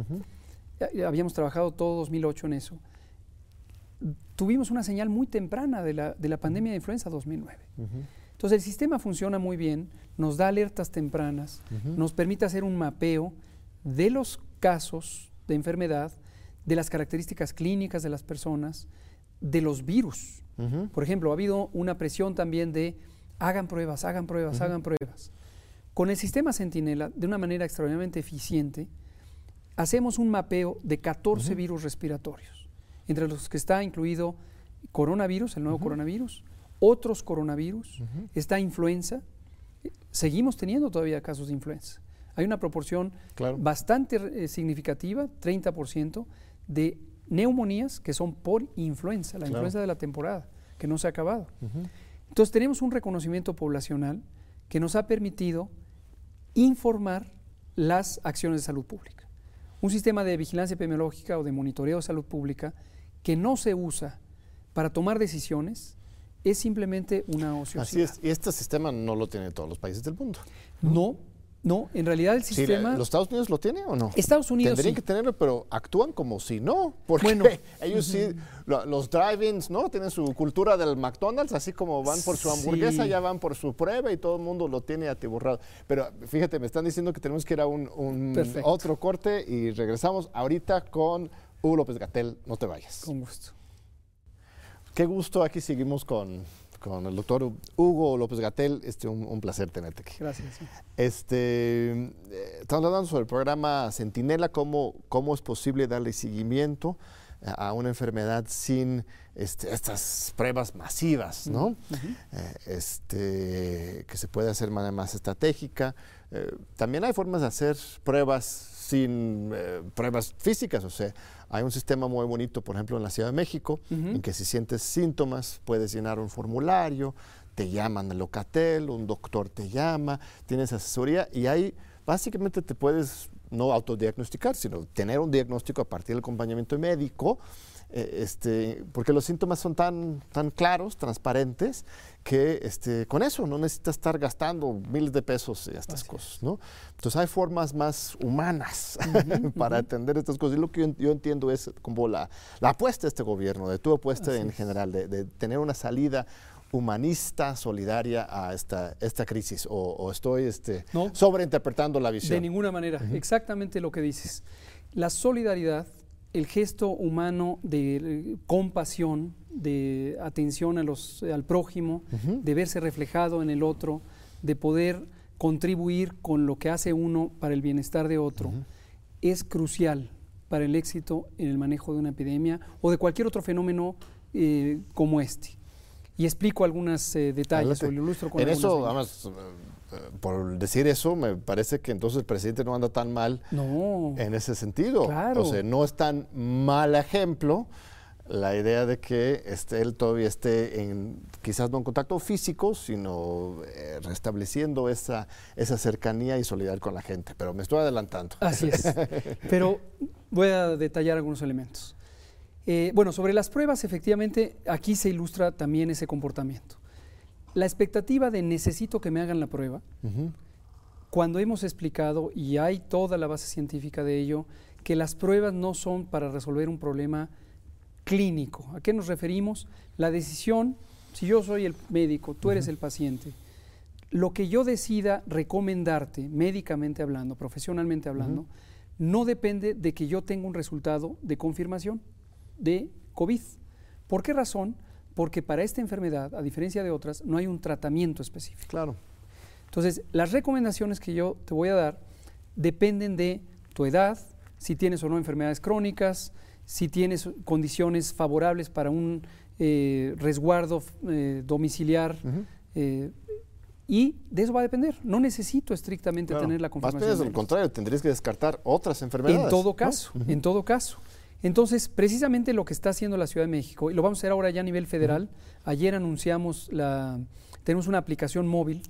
habíamos trabajado todo 2008 en eso, tuvimos una señal muy temprana de la, de la pandemia de influenza 2009. Entonces el sistema funciona muy bien, nos da alertas tempranas, nos permite hacer un mapeo de los casos de enfermedad, de las características clínicas de las personas, de los virus. Por ejemplo, ha habido una presión también de hagan pruebas, hagan pruebas, hagan pruebas. Con el sistema Centinela, de una manera extraordinariamente eficiente, hacemos un mapeo de 14 virus respiratorios, entre los que está incluido coronavirus, el nuevo coronavirus, otros coronavirus, está influenza, seguimos teniendo todavía casos de influenza. Hay una proporción bastante eh, significativa, 30%, de neumonías que son por influenza, la influenza de la temporada, que no se ha acabado. Entonces tenemos un reconocimiento poblacional que nos ha permitido informar las acciones de salud pública. Un sistema de vigilancia epidemiológica o de monitoreo de salud pública que no se usa para tomar decisiones, es simplemente una ociosidad. Así es, y este sistema no lo tienen todos los países del mundo. No, no, en realidad el sistema... ¿Los Estados Unidos lo tienen o no? Estados Unidos Tendrían que tenerlo, pero actúan como si no, porque bueno, ellos sí, los drive-ins, ¿no? Tienen su cultura del McDonald's, así como van por su hamburguesa, ya van por su prueba y todo el mundo lo tiene atiborrado. Pero fíjate, me están diciendo que tenemos que ir a un, un otro corte y regresamos ahorita con Hugo López Gatel, no te vayas. Con gusto. Qué gusto, aquí seguimos con, con el doctor Hugo López Gatel. Este, un, un placer tenerte aquí. Gracias. Este, eh, estamos hablando sobre el programa Centinela, cómo, cómo es posible darle seguimiento a una enfermedad sin este, estas pruebas masivas, ¿no? Eh, este, que se puede hacer de manera más estratégica. Eh, también hay formas de hacer pruebas sin pruebas físicas, o sea, hay un sistema muy bonito, por ejemplo, en la Ciudad de México, en que si sientes síntomas, puedes llenar un formulario, te llaman al locatel, un doctor te llama, tienes asesoría y ahí básicamente te puedes no autodiagnosticar, sino tener un diagnóstico a partir del acompañamiento médico eh, este, porque los síntomas son tan, tan claros, transparentes, que este, con eso no necesitas estar gastando miles de pesos y estas cosas. ¿no? Entonces hay formas más humanas para atender estas cosas. Y lo que yo, entiendo es como la, la, apuesta de este gobierno, de tu apuesta en general, de, tener una salida humanista, solidaria a esta, esta crisis? ¿O, estoy este, sobreinterpretando la visión? De ninguna manera, exactamente lo que dices. La solidaridad el gesto humano de eh, compasión, de atención a los, al prójimo, de verse reflejado en el otro, de poder contribuir con lo que hace uno para el bienestar de otro, es crucial para el éxito en el manejo de una epidemia o de cualquier otro fenómeno eh, como este. Y explico algunos eh, detalles o lo ilustro con En eso, además, por decir eso, me parece que entonces el presidente no anda tan mal en ese sentido. Claro. O sea, no es tan mal ejemplo la idea de que este, él todavía esté en, quizás no en contacto físico, sino eh, restableciendo esa, esa cercanía y solidaridad con la gente. Pero me estoy adelantando. Así es. Pero voy a detallar algunos elementos. Eh, bueno, sobre las pruebas, efectivamente, aquí se ilustra también ese comportamiento. La expectativa de necesito que me hagan la prueba, cuando hemos explicado, y hay toda la base científica de ello, que las pruebas no son para resolver un problema clínico. ¿A qué nos referimos? La decisión, si yo soy el médico, tú eres el paciente, lo que yo decida recomendarte, médicamente hablando, profesionalmente hablando, no depende de que yo tenga un resultado de confirmación de COVID. ¿Por qué razón? Porque para esta enfermedad, a diferencia de otras, no hay un tratamiento específico. Claro. Entonces, las recomendaciones que yo te voy a dar dependen de tu edad, si tienes o no enfermedades crónicas, si tienes condiciones favorables para un eh, resguardo eh, domiciliar. Eh, y de eso va a depender. No necesito estrictamente tener la confirmación. Más al contrario, tendrías que descartar otras enfermedades. En todo caso, en todo caso. Entonces, precisamente lo que está haciendo la Ciudad de México, y lo vamos a hacer ahora ya a nivel federal, ayer anunciamos la, tenemos una aplicación móvil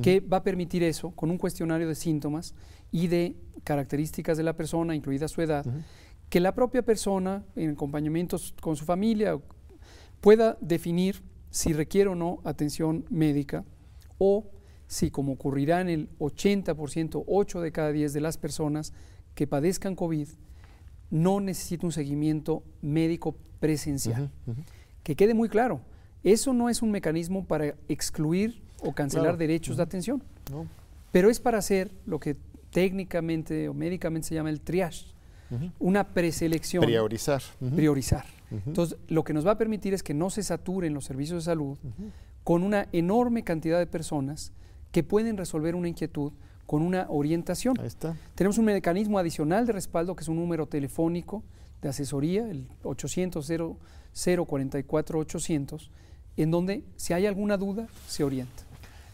que va a permitir eso, con un cuestionario de síntomas y de características de la persona, incluida su edad, que la propia persona, en acompañamientos con su familia, pueda definir si requiere o no atención médica o si, como ocurrirá en el 80%, 8 de cada 10 de las personas que padezcan COVID, no necesita un seguimiento médico presencial. Que quede muy claro, eso no es un mecanismo para excluir o cancelar derechos de atención, pero es para hacer lo que técnicamente o médicamente se llama el triage, una preselección. Priorizar. Priorizar. Entonces, lo que nos va a permitir es que no se saturen los servicios de salud con una enorme cantidad de personas que pueden resolver una inquietud con una orientación. Ahí está. Tenemos un mecanismo adicional de respaldo que es un número telefónico de asesoría, el 800 044 800, en donde si hay alguna duda se orienta.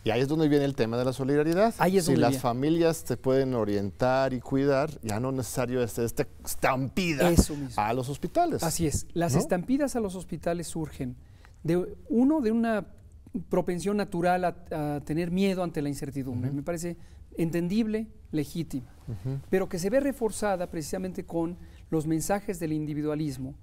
Y ahí es donde viene el tema de la solidaridad. Ahí es si las familias te pueden orientar y cuidar, ya no es necesario este, esta estampida a los hospitales. Así es. Las estampidas a los hospitales surgen de uno de una propensión natural a, tener miedo ante la incertidumbre. Me parece entendible, legítima, pero que se ve reforzada precisamente con los mensajes del individualismo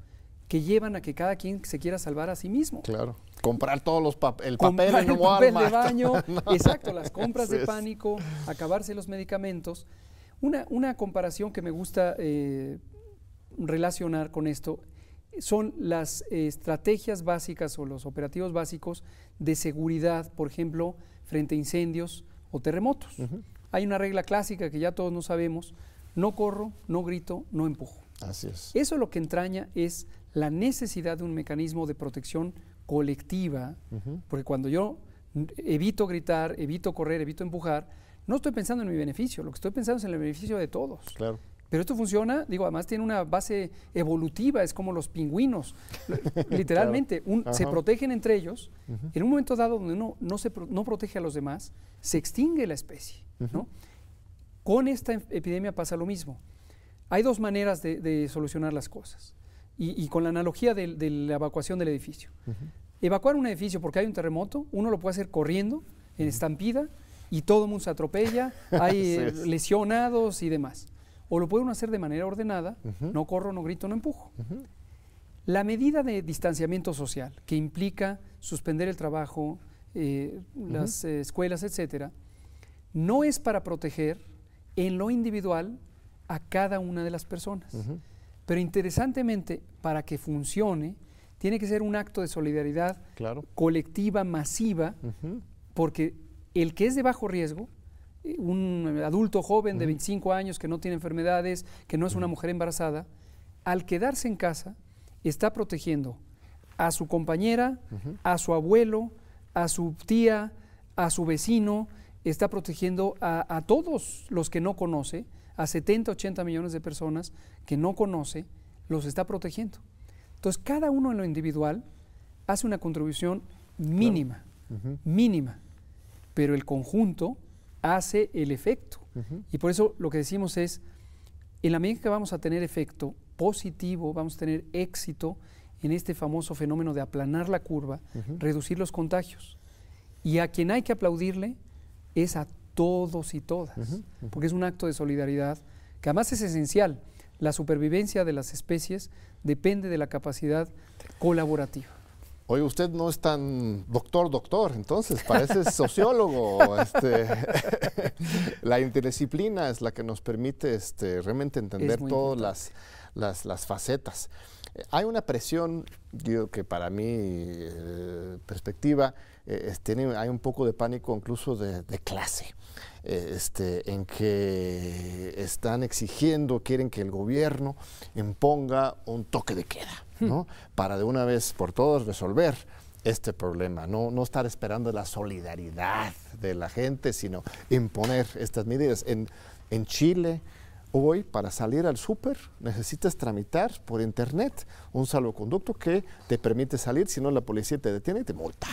que llevan a que cada quien se quiera salvar a sí mismo. Claro. Comprar todos los el papel en el papel de baño, exacto, las compras de pánico, acabarse los medicamentos. Una, una comparación que me gusta eh, relacionar con esto son las estrategias básicas o los operativos básicos de seguridad, por ejemplo, frente a incendios o terremotos. Hay una regla clásica que ya todos no sabemos, no corro, no grito, no empujo. Así es. Eso lo que entraña es la necesidad de un mecanismo de protección colectiva, porque cuando yo evito gritar, evito correr, evito empujar, no estoy pensando en mi beneficio, lo que estoy pensando es en el beneficio de todos. Claro. Pero esto funciona, digo, además tiene una base evolutiva, es como los pingüinos. Literalmente, se protegen entre ellos. En un momento dado donde uno no, se, no protege a los demás, se extingue la especie. Con esta epidemia pasa lo mismo. Hay dos maneras de, solucionar las cosas. Y, con la analogía de, la evacuación del edificio. Evacuar un edificio porque hay un terremoto, uno lo puede hacer corriendo, en estampida, y todo el mundo se atropella, hay lesionados y demás. O lo puede uno hacer de manera ordenada, no corro, no grito, no empujo. La medida de distanciamiento social, que implica suspender el trabajo, eh, las eh, escuelas, etcétera, no es para proteger en lo individual a cada una de las personas. Pero interesantemente, para que funcione, tiene que ser un acto de solidaridad colectiva, masiva, porque el que es de bajo riesgo un adulto joven de 25 años que no tiene enfermedades, que no es una mujer embarazada, al quedarse en casa, está protegiendo a su compañera, a su abuelo, a su tía, a su vecino, está protegiendo a, todos los que no conoce, a 70, 80 millones de personas que no conoce, los está protegiendo. Entonces, cada uno en lo individual hace una contribución mínima, mínima, pero el conjunto hace el efecto. Y por eso lo que decimos es, en la medida que vamos a tener efecto positivo, vamos a tener éxito en este famoso fenómeno de aplanar la curva, reducir los contagios. Y a quien hay que aplaudirle es a todos y todas, porque es un acto de solidaridad que además es esencial. La supervivencia de las especies depende de la capacidad colaborativa. Oye, usted no es tan doctor, doctor, entonces parece sociólogo. Este, la interdisciplina es la que nos permite este, realmente entender todas las, las, facetas. Hay una presión, yo que para mi eh, perspectiva, eh, tiene, hay un poco de pánico incluso de, clase, eh, este, en que están exigiendo, quieren que el gobierno imponga un toque de queda. Para de una vez por todas resolver este problema, no, no estar esperando la solidaridad de la gente, sino imponer estas medidas. En, en Chile, hoy, para salir al súper, necesitas tramitar por internet un salvoconducto que te permite salir, si no la policía te detiene y te multa.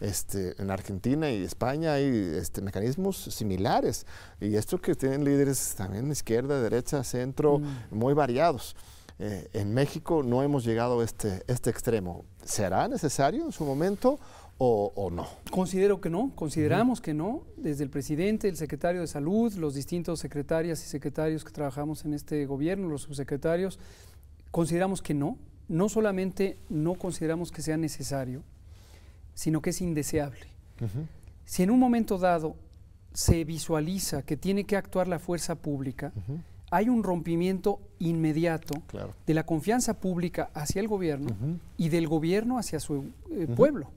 Este, en Argentina y España hay este, mecanismos similares, y esto que tienen líderes también izquierda, derecha, centro, mm. muy variados. Eh, en México no hemos llegado a este, este extremo. ¿Será necesario en su momento o, no? Considero que no, consideramos que no. Desde el presidente, el secretario de salud, los distintos secretarias y secretarios que trabajamos en este gobierno, los subsecretarios, consideramos que no. No solamente no consideramos que sea necesario, sino que es indeseable. Si en un momento dado se visualiza que tiene que actuar la fuerza pública, hay un rompimiento inmediato de la confianza pública hacia el gobierno y del gobierno hacia su eh, pueblo.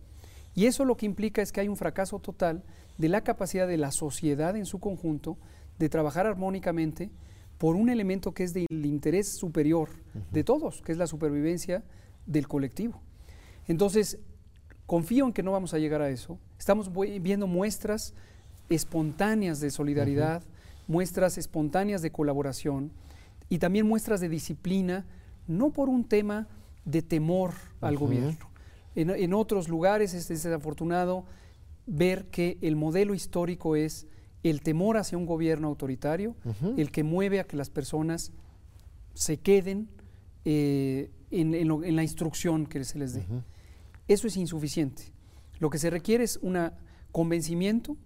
Y eso lo que implica es que hay un fracaso total de la capacidad de la sociedad en su conjunto de trabajar armónicamente por un elemento que es del interés superior de todos, que es la supervivencia del colectivo. Entonces, confío en que no vamos a llegar a eso. Estamos viendo muestras espontáneas de solidaridad, muestras espontáneas de colaboración y también muestras de disciplina, no por un tema de temor al gobierno. En, otros lugares es desafortunado ver que el modelo histórico es el temor hacia un gobierno autoritario, el que mueve a que las personas se queden eh, en, la instrucción que se les dé. Eso es insuficiente. Lo que se requiere es un convencimiento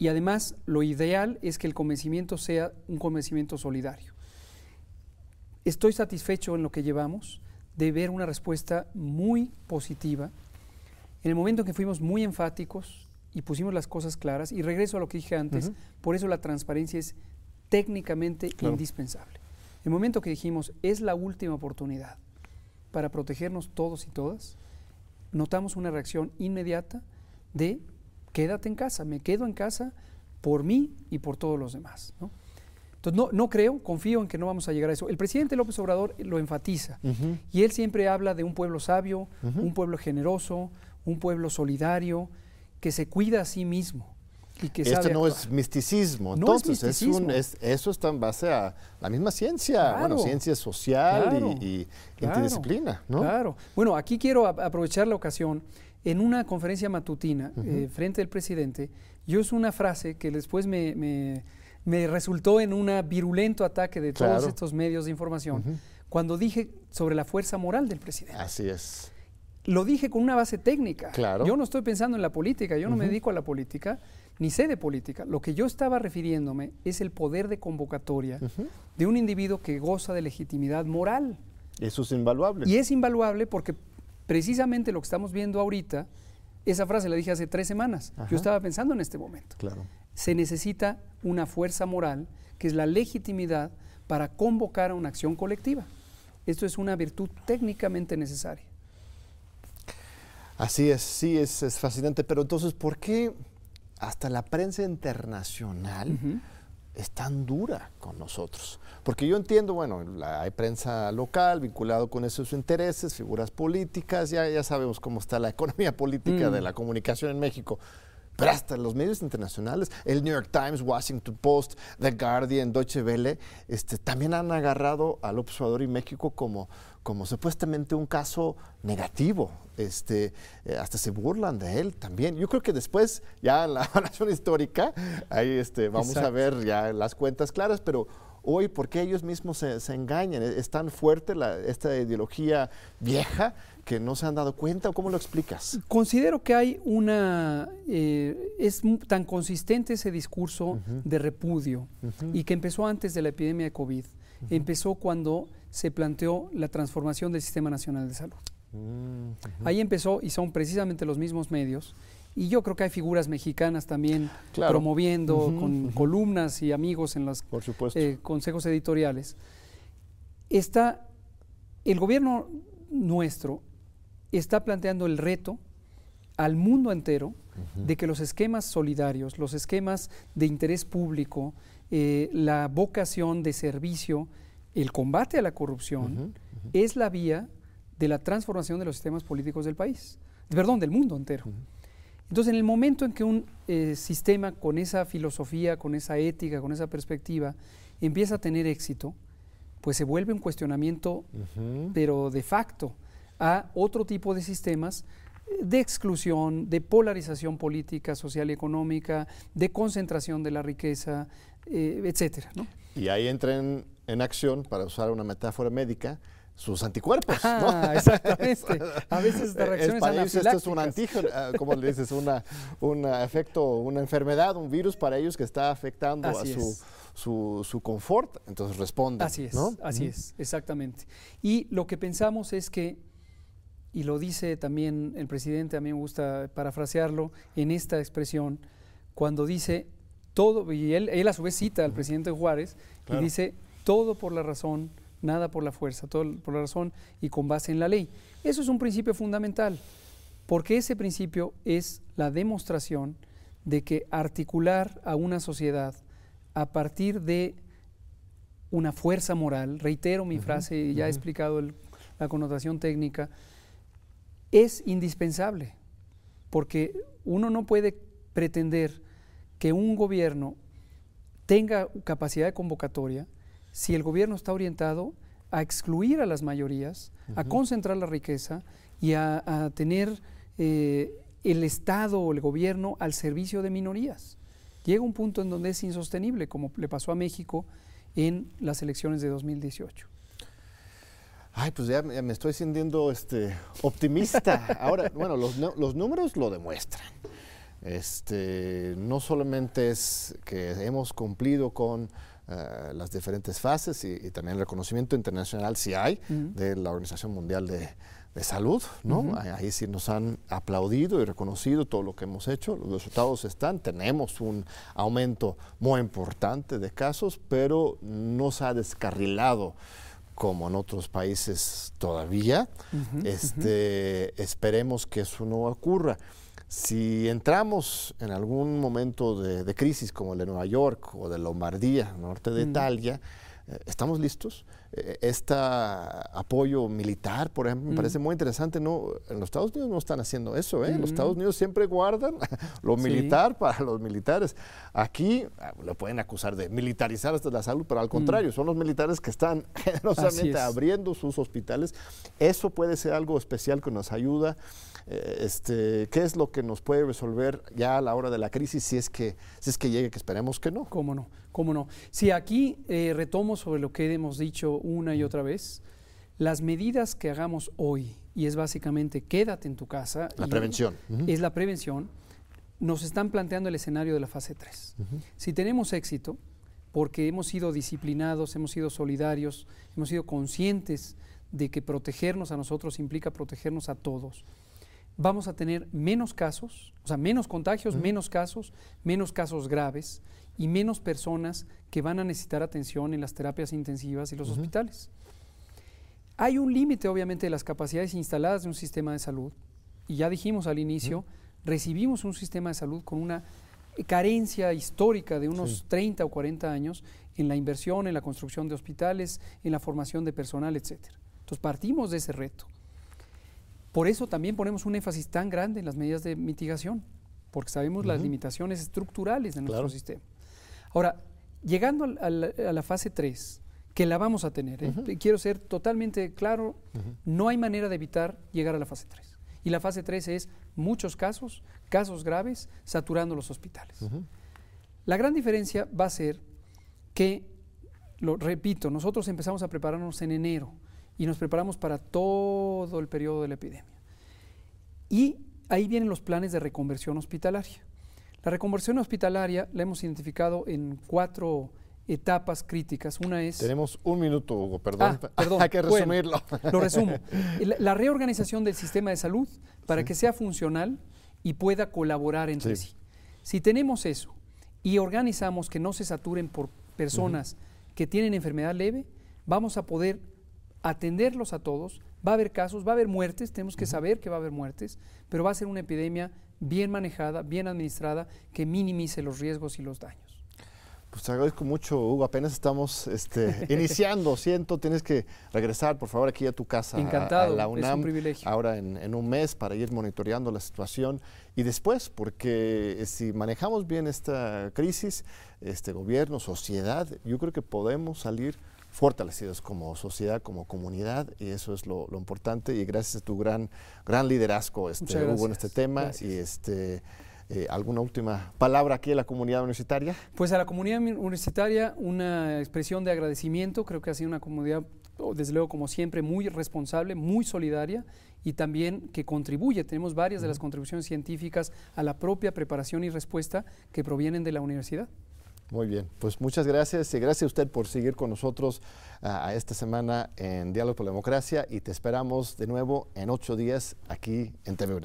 y además, lo ideal es que el convencimiento sea un convencimiento solidario. Estoy satisfecho en lo que llevamos de ver una respuesta muy positiva. En el momento en que fuimos muy enfáticos y pusimos las cosas claras, y regreso a lo que dije antes, por eso la transparencia es técnicamente indispensable. El momento que dijimos es la última oportunidad para protegernos todos y todas, notamos una reacción inmediata de quédate en casa, me quedo en casa por mí y por todos los demás. Entonces, no, no creo, confío en que no vamos a llegar a eso. El presidente López Obrador lo enfatiza y él siempre habla de un pueblo sabio, un pueblo generoso, un pueblo solidario, que se cuida a sí mismo. Y que este no es misticismo, entonces es un, eso está en base a la misma ciencia, bueno, ciencia social y, interdisciplina, ¿no? Claro. Bueno, aquí quiero aprovechar la ocasión. En una conferencia matutina eh, frente al presidente, yo es una frase que después me me resultó en un virulento ataque de todos estos medios de información cuando dije sobre la fuerza moral del presidente. Así es. Lo dije con una base técnica. Claro. Yo no estoy pensando en la política, yo no me dedico a la política, ni sé de política. Lo que yo estaba refiriéndome es el poder de convocatoria de un individuo que goza de legitimidad moral. Eso es invaluable. Y es invaluable porque precisamente lo que estamos viendo ahorita, esa frase la dije hace tres semanas. Yo estaba pensando en este momento. Claro se necesita una fuerza moral, que es la legitimidad para convocar a una acción colectiva. Esto es una virtud técnicamente necesaria. Así es, sí, es, fascinante. Pero entonces, ¿por qué hasta la prensa internacional es tan dura con nosotros? Porque yo entiendo, bueno, hay prensa local vinculado con esos intereses, figuras políticas, ya, ya sabemos cómo está la economía política de mm. la comunicación en México pero hasta los medios internacionales, el New York Times, Washington Post, The Guardian, Deutsche Welle, este, también han agarrado al observador y México como, como supuestamente un caso negativo. Este, eh, hasta se burlan de él también. Yo creo que después, ya en la evaluación histórica, ahí este, vamos a ver ya las cuentas claras, pero hoy, ¿por qué ellos mismos se, se engañan? Es tan fuerte la, esta ideología vieja que no se han dado cuenta o cómo lo explicas? Considero que hay una, eh, es tan consistente ese discurso de repudio y que empezó antes de la epidemia de COVID, empezó cuando se planteó la transformación del Sistema Nacional de Salud. Mm, Ahí empezó y son precisamente los mismos medios. Y yo creo que hay figuras mexicanas también promoviendo con columnas y amigos en los eh, consejos editoriales. Está el gobierno nuestro está planteando el reto al mundo entero de que los esquemas solidarios, los esquemas de interés público, eh, la vocación de servicio, el combate a la corrupción, es la vía de la transformación de los sistemas políticos del país, perdón, del mundo entero. Entonces, en el momento en que un eh, sistema con esa filosofía, con esa ética, con esa perspectiva, empieza a tener éxito, pues se vuelve un cuestionamiento, pero de facto, a otro tipo de sistemas de exclusión, de polarización política, social y económica, de concentración de la riqueza, eh, etcétera. Y ahí entran en acción, para usar una metáfora médica, sus anticuerpos. Ah, exactamente. A veces esta reacción es para esto es un antígeno, ah, como le dices, una, un efecto, una enfermedad, un virus para ellos que está afectando a su, su, confort, entonces responden. Así es, así es, exactamente. Y lo que pensamos es que y lo dice también el presidente, a mí me gusta parafrasearlo en esta expresión, cuando dice todo, y él, él a su vez cita al presidente Juárez, y dice todo por la razón, nada por la fuerza, todo por la razón y con base en la ley. Eso es un principio fundamental, porque ese principio es la demostración de que articular a una sociedad a partir de una fuerza moral, reitero mi frase, ya he explicado la connotación técnica, es indispensable, porque uno no puede pretender que un gobierno tenga capacidad de convocatoria si el gobierno está orientado a excluir a las mayorías, a concentrar la riqueza y a, tener eh, el Estado o el gobierno al servicio de minorías. Llega un punto en donde es insostenible, como le pasó a México en las elecciones de 2018. Ay, pues ya me estoy sintiendo este, optimista. Ahora, bueno, los, los, números lo demuestran. Este, no solamente es que hemos cumplido con eh, las diferentes fases y, también el reconocimiento internacional si hay de la Organización Mundial de, Salud, ¿no? Ahí sí nos han aplaudido y reconocido todo lo que hemos hecho, los resultados están, tenemos un aumento muy importante de casos, pero no se ha descarrilado como en otros países todavía. este, Esperemos que eso no ocurra. Si entramos en algún momento de, crisis como el de Nueva York o de Lombardía, norte de Italia, eh, ¿estamos listos? este apoyo militar, por ejemplo, me parece muy interesante. No, en los Estados Unidos no están haciendo eso. ¿eh? Los Estados Unidos siempre guardan lo militar para los militares. Aquí ah, lo pueden acusar de militarizar hasta la salud, pero al contrario, son los militares que están generosamente abriendo sus hospitales. Eso puede ser algo especial que nos ayuda. Eh, este, ¿Qué es lo que nos puede resolver ya a la hora de la crisis si es que, si es que llegue, que esperemos que no? ¿Cómo no? ¿Cómo no? Si aquí eh, retomo sobre lo que hemos dicho una y otra vez, las medidas que hagamos hoy, y es básicamente quédate en tu casa. La prevención. Es la prevención. Nos están planteando el escenario de la fase 3. Si tenemos éxito, porque hemos sido disciplinados, hemos sido solidarios, hemos sido conscientes de que protegernos a nosotros implica protegernos a todos, vamos a tener menos casos, o sea, menos contagios, menos casos, menos casos graves y menos personas que van a necesitar atención en las terapias intensivas y los hospitales. Hay un límite, obviamente, de las capacidades instaladas de un sistema de salud. Y ya dijimos al inicio, recibimos un sistema de salud con una carencia histórica de unos 30 o 40 años en la inversión, en la construcción de hospitales, en la formación de personal, etc. Entonces partimos de ese reto. Por eso también ponemos un énfasis tan grande en las medidas de mitigación, porque sabemos las limitaciones estructurales de nuestro sistema. Ahora, llegando a la, fase 3, que la vamos a tener, ¿eh? quiero ser totalmente claro, no hay manera de evitar llegar a la fase 3. Y la fase 3 es muchos casos, casos graves, saturando los hospitales. La gran diferencia va a ser que, lo repito, nosotros empezamos a prepararnos en enero y nos preparamos para todo el periodo de la epidemia. Y ahí vienen los planes de reconversión hospitalaria. La reconversión hospitalaria la hemos identificado en cuatro etapas críticas. Una es... Tenemos un minuto, Hugo, perdón. Ah, perdón. Hay que resumirlo. lo resumo. La, reorganización del sistema de salud para que sea funcional y pueda colaborar entre sí. Si tenemos eso y organizamos que no se saturen por personas que tienen enfermedad leve, vamos a poder atenderlos a todos. Va a haber casos, va a haber muertes, tenemos que saber que va a haber muertes, pero va a ser una epidemia bien manejada, bien administrada, que minimice los riesgos y los daños. Pues te agradezco mucho, Hugo. Apenas estamos este, iniciando, siento. Tienes que regresar, por favor, aquí a tu casa. Encantado, a, la UNAM, es un privilegio. Ahora en, un mes para ir monitoreando la situación. Y después, porque eh, si manejamos bien esta crisis, este gobierno, sociedad, yo creo que podemos salir fortalecidos como sociedad, como comunidad, y eso es lo, importante. Y gracias a tu gran, gran liderazgo, este, Hugo, en este tema. Y este. Eh, ¿Alguna última palabra aquí a la comunidad universitaria? Pues a la comunidad universitaria una expresión de agradecimiento. Creo que ha sido una comunidad, desde luego, como siempre, muy responsable, muy solidaria y también que contribuye. Tenemos varias de las contribuciones científicas a la propia preparación y respuesta que provienen de la universidad. Muy bien, pues muchas gracias y gracias a usted por seguir con nosotros ah, a esta semana en Diálogo por la Democracia y te esperamos de nuevo en ocho días aquí en TV.